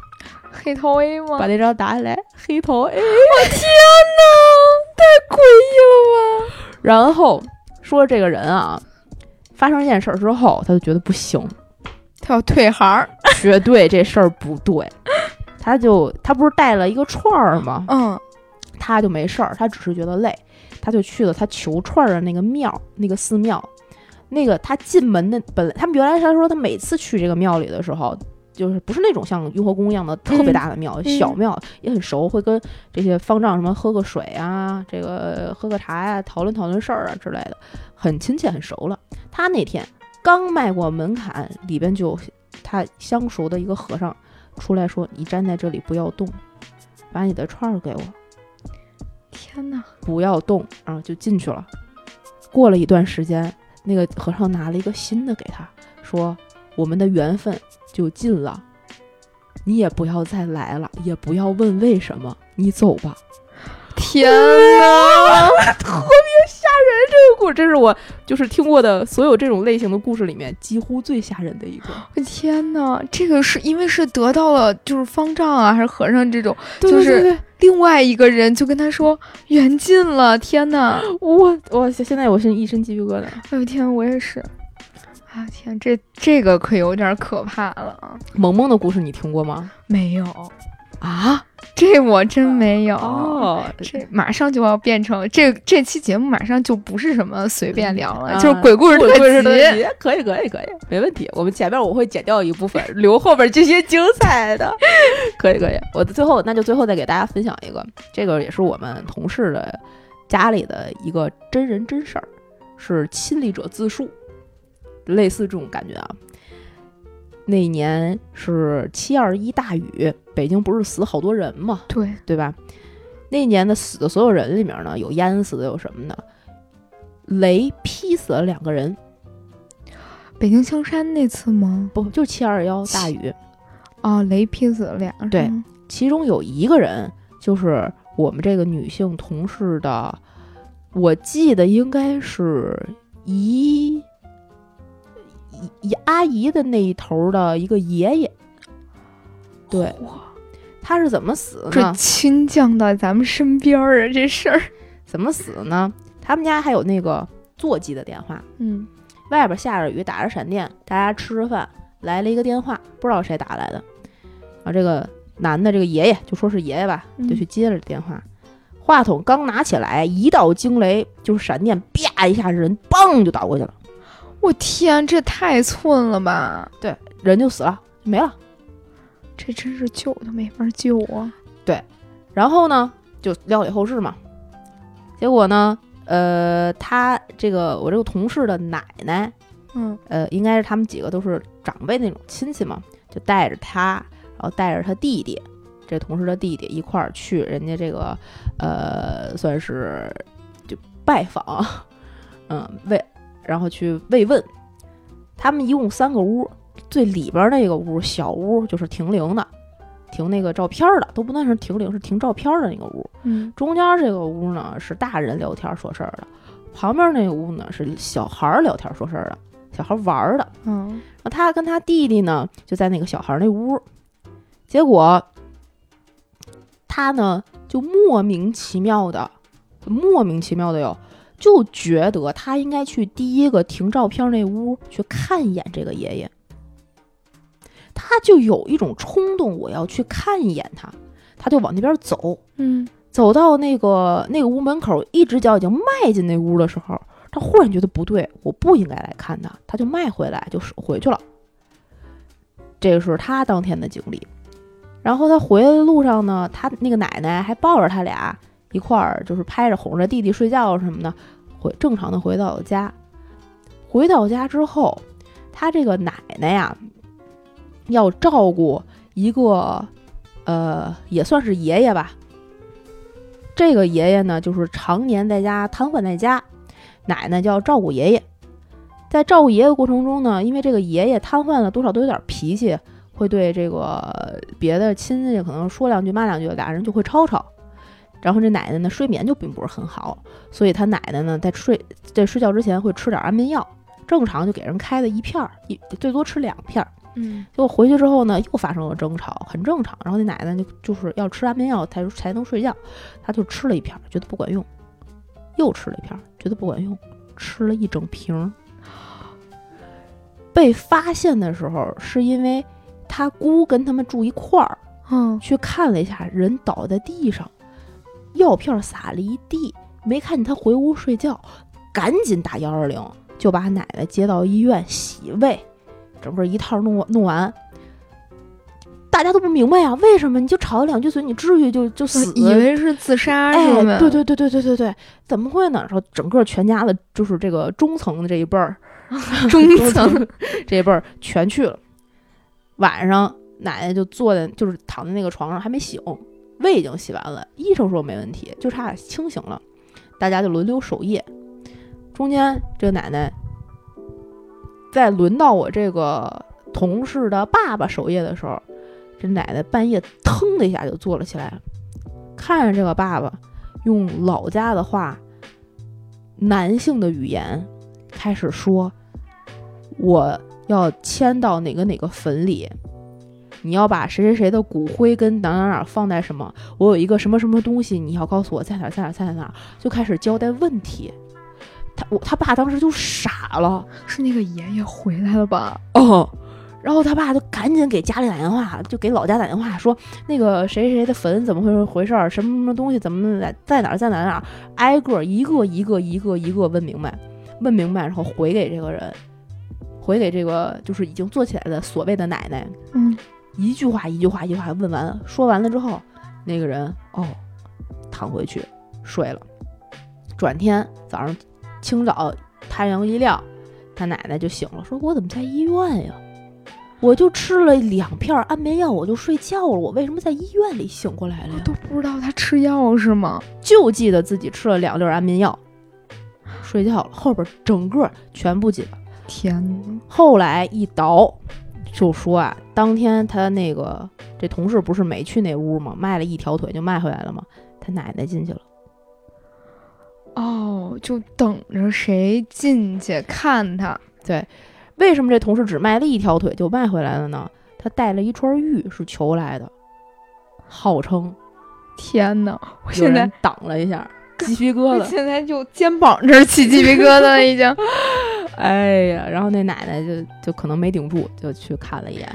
黑桃 A 吗？把那张打下来，黑桃 A！我天哪，太诡异了吧！然后说这个人啊，发生这件事儿之后，他就觉得不行，他要退行，绝对这事儿不对。他就他不是带了一个串儿吗？嗯，他就没事儿，他只是觉得累，他就去了他求串儿的那个庙，那个寺庙。那个他进门的本来，他们原来他说他每次去这个庙里的时候，就是不是那种像雍和宫一样的特别大的庙，小庙也很熟，会跟这些方丈什么喝个水啊，这个喝个茶呀，讨论讨论事儿啊之类的，很亲切很熟了。他那天刚迈过门槛，里边就他相熟的一个和尚。出来说：“你站在这里不要动，把你的串儿给我。”天哪！不要动，然后就进去了。过了一段时间，那个和尚拿了一个新的给他，说：“我们的缘分就尽了，你也不要再来了，也不要问为什么，你走吧。”天哪，特别吓人！这个故事，这是我就是听过的所有这种类型的故事里面几乎最吓人的一个。天哪，这个是因为是得到了就是方丈啊，还是和尚这种，就是另外一个人就跟他说缘尽了。天哪，我我现在我是一身鸡皮疙瘩。哎呦天，我也是。啊天，这这个可有点可怕了啊！萌萌的故事你听过吗？没有。啊，这我真没有。哦，这马上就要变成这这期节目，马上就不是什么随便聊了，啊就是鬼故事特辑。可以，可以，可以，没问题。我们前面我会剪掉一部分，留后边这些精彩的。可以，可以。我最后那就最后再给大家分享一个，这个也是我们同事的家里的一个真人真事儿，是亲历者自述，类似这种感觉啊。那年是七二一大雨，北京不是死好多人嘛，对对吧？那年的死的所有人里面呢，有淹死的，有什么呢？雷劈死了两个人，北京香山那次吗？不，就是七二幺大雨。哦，雷劈死了俩人。对，其中有一个人就是我们这个女性同事的，我记得应该是姨姨姨阿姨的那一头的一个爷爷。对，他是怎么死的这呢？亲降到咱们身边儿啊，这事儿。怎么死的呢？他们家还有那个座机的电话，嗯，外边下着雨，打着闪电，大家吃着饭，来了一个电话，不知道谁打来的。然后这个男的，这个爷爷就说是爷爷吧，嗯就去接了电话。话筒刚拿起来，一道惊雷，就是闪电，啪一下，人嘣就倒过去了，我天，这太寸了吧！对人就死了，没了。这真是救都没法救啊！对然后呢，就料理后事嘛。结果呢，呃，他这个我这个同事的奶奶，嗯呃，应该是他们几个都是长辈那种亲戚嘛，就带着他，然后带着他弟弟，这同事的弟弟一块儿去人家这个，呃，算是就拜访，嗯，慰，然后去慰问。他们一共三个屋，最里边那个屋小屋就是停灵的，停那个照片的，都不算是停灵，是停照片的那个屋。嗯中间这个屋呢是大人聊天说事儿的，旁边那个屋呢是小孩儿聊天说事儿的，小孩玩儿的。嗯他跟他弟弟呢就在那个小孩那屋，结果他呢就莫名其妙的，莫名其妙的哟，就觉得他应该去第一个停照片那屋去看一眼这个爷爷，他就有一种冲动，我要去看一眼他，他就往那边走。嗯，走到那个那个屋门口，一只脚已经迈进那屋的时候，他忽然觉得不对，我不应该来看他，他就迈回来，就回去了。这个是他当天的经历。然后他回来的路上呢，他那个奶奶还抱着他俩一块儿，就是拍着哄着弟弟睡觉什么的，回正常的回到了家。回到家之后，他这个奶奶呀，要照顾一个，呃，也算是爷爷吧，这个爷爷呢，就是常年在家瘫痪在家，奶奶就要照顾爷爷。在照顾爷爷的过程中呢，因为这个爷爷瘫痪了，多少都有点脾气，会对这个别的亲戚可能说两句骂两句，俩人就会吵吵。然后这奶奶呢，睡眠就并不是很好，所以她奶奶呢，在睡在睡觉之前会吃点安眠药，正常就给人开的一片儿，一最多吃两片儿。嗯结果回去之后呢，又发生了争吵，很正常。然后那奶奶就就是要吃安眠药才才能睡觉，她就吃了一片儿，觉得不管用，又吃了一片儿，觉得不管用，吃了一整瓶儿。被发现的时候，是因为他姑跟他们住一块儿，嗯，去看了一下，人倒在地上，药片撒了一地，没看见他回屋睡觉，赶紧打幺二零，就把奶奶接到医院洗胃，整个一套弄弄完。大家都不明白呀、为什么你就吵了两句嘴，你至于就就死？以为是自杀哎是吗？，对对对对对对对，怎么会呢？然后整个全家的，就是这个中层的这一辈儿，中层这一辈儿全去了。晚上奶奶就坐在，就是躺在那个床上还没醒，胃已经洗完了，医生说没问题，就差清醒了。大家就轮流守夜。中间这个奶奶，在轮到我这个同事的爸爸守夜的时候，这奶奶半夜腾的一下就坐了起来，看着这个爸爸用老家的话，男性的语言开始说：“我要迁到哪个哪个坟里，你要把谁谁谁的骨灰跟哪哪哪放在什么，我有一个什么什么东西，你要告诉我在哪儿在哪儿在哪在哪儿，就开始交代问题。他我他爸当时就傻了，是那个爷爷回来了吧？哦，然后他爸就赶紧给家里打电话，就给老家打电话说那个谁谁谁的坟怎么回回事儿，什么什么东西怎么在在哪儿在哪儿哪儿，挨个一个一个一个一个问明白，问明白，然后回给这个人，回给这个就是已经做起来的所谓的奶奶，嗯，一句话一句话一句话问完，说完了之后，那个人哦躺回去睡了，转天早上清早太阳一亮。他奶奶就醒了，说：“我怎么在医院呀？我就吃了两片安眠药，我就睡觉了。我为什么在医院里醒过来了？都不知道他吃药是吗？就记得自己吃了两粒安眠药，睡觉了。后边整个全不记得。天呐！后来一倒，就说啊，当天他那个这同事不是没去那屋吗？卖了一条腿就卖回来了吗？他奶奶进去了。”哦，就等着谁进去看他。对，为什么这同事只卖了一条腿就卖回来了呢？他带了一串玉，是求来的，号称。天哪！我现在挡了一下，鸡皮疙瘩。现在就肩膀这儿起鸡皮疙瘩了，已经。哎呀，然后那奶奶就就可能没顶住，就去看了一眼。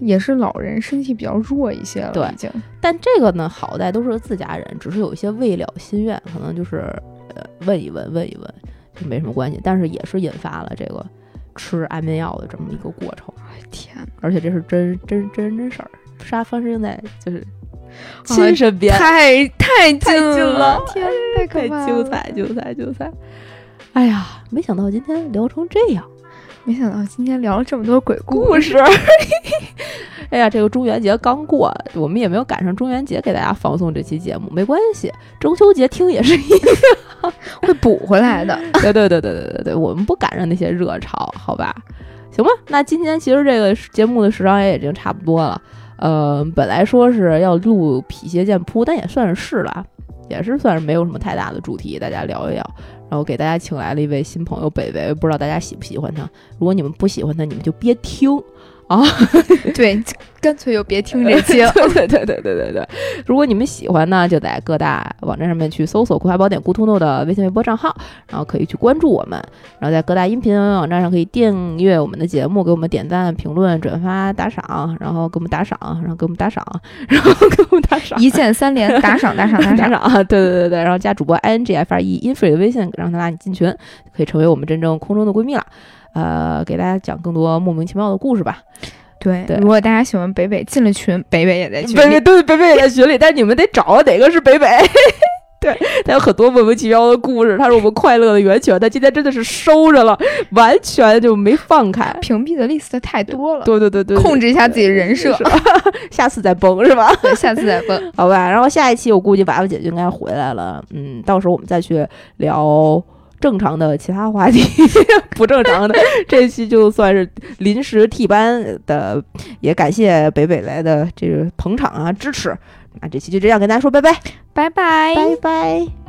也是老人，身体比较弱一些了，对，已经。但这个呢，好在都是自家人，只是有一些未了心愿，可能就是。呃，问一问，问一问，就没什么关系，但是也是引发了这个吃安眠药的这么一个过程。天，而且这是真真真真事儿，杀发生在就是亲 身边，太太近了，天，太可怕，精彩精彩精彩！哎呀，没想到今天聊成这样。没想到今天聊了这么多鬼故事，哎呀，这个中元节刚过，我们也没有赶上中元节给大家放送这期节目，没关系，中秋节听也是一样，会补回来的。对对对对对对对，我们不赶上那些热潮，好吧？行吧，那今天其实这个节目的时长也已经差不多了，呃，本来说是要录辟邪剑铺，但也算是试了，也是算是没有什么太大的主题，大家聊一聊。然后给大家请来了一位新朋友北北，不知道大家喜不喜欢他。如果你们不喜欢他，你们就别听。啊，对，干脆就别听这些了。对对对对对对如果你们喜欢呢，就在各大网站上面去搜索“葵花宝典 Good to know” 的微信微博账号，然后可以去关注我们。然后在各大音频网站上可以订阅我们的节目，给我们点赞、评论、转发、打赏，然后给我们打赏，然后给我们打赏，然后给我们打赏，一键三连，打赏打赏打赏。对对对对，然后加主播 i n g f r e infree 的微信，让他拉你进群，可以成为我们真正空中的闺蜜了。呃，给大家讲更多莫名其妙的故事吧。对，如果大家喜欢北北，进了群，北北也在群里。对，北北也在群里，但是你们得找哪个是北北。对他有很多莫名其妙的故事，他是我们快乐的源泉。他今天真的是收着了，完全就没放开。屏蔽的 list 太多了。对对对对，控制一下自己人设，下次再崩是吧？对，下次再崩，好吧。然后下一期我估计娃娃姐就应该回来了。嗯，到时候我们再去聊。正常的其他话题，不正常的这期就算是临时替班的，也感谢北北来的这个捧场啊支持，那这期就这样跟大家说拜拜，拜拜，拜拜。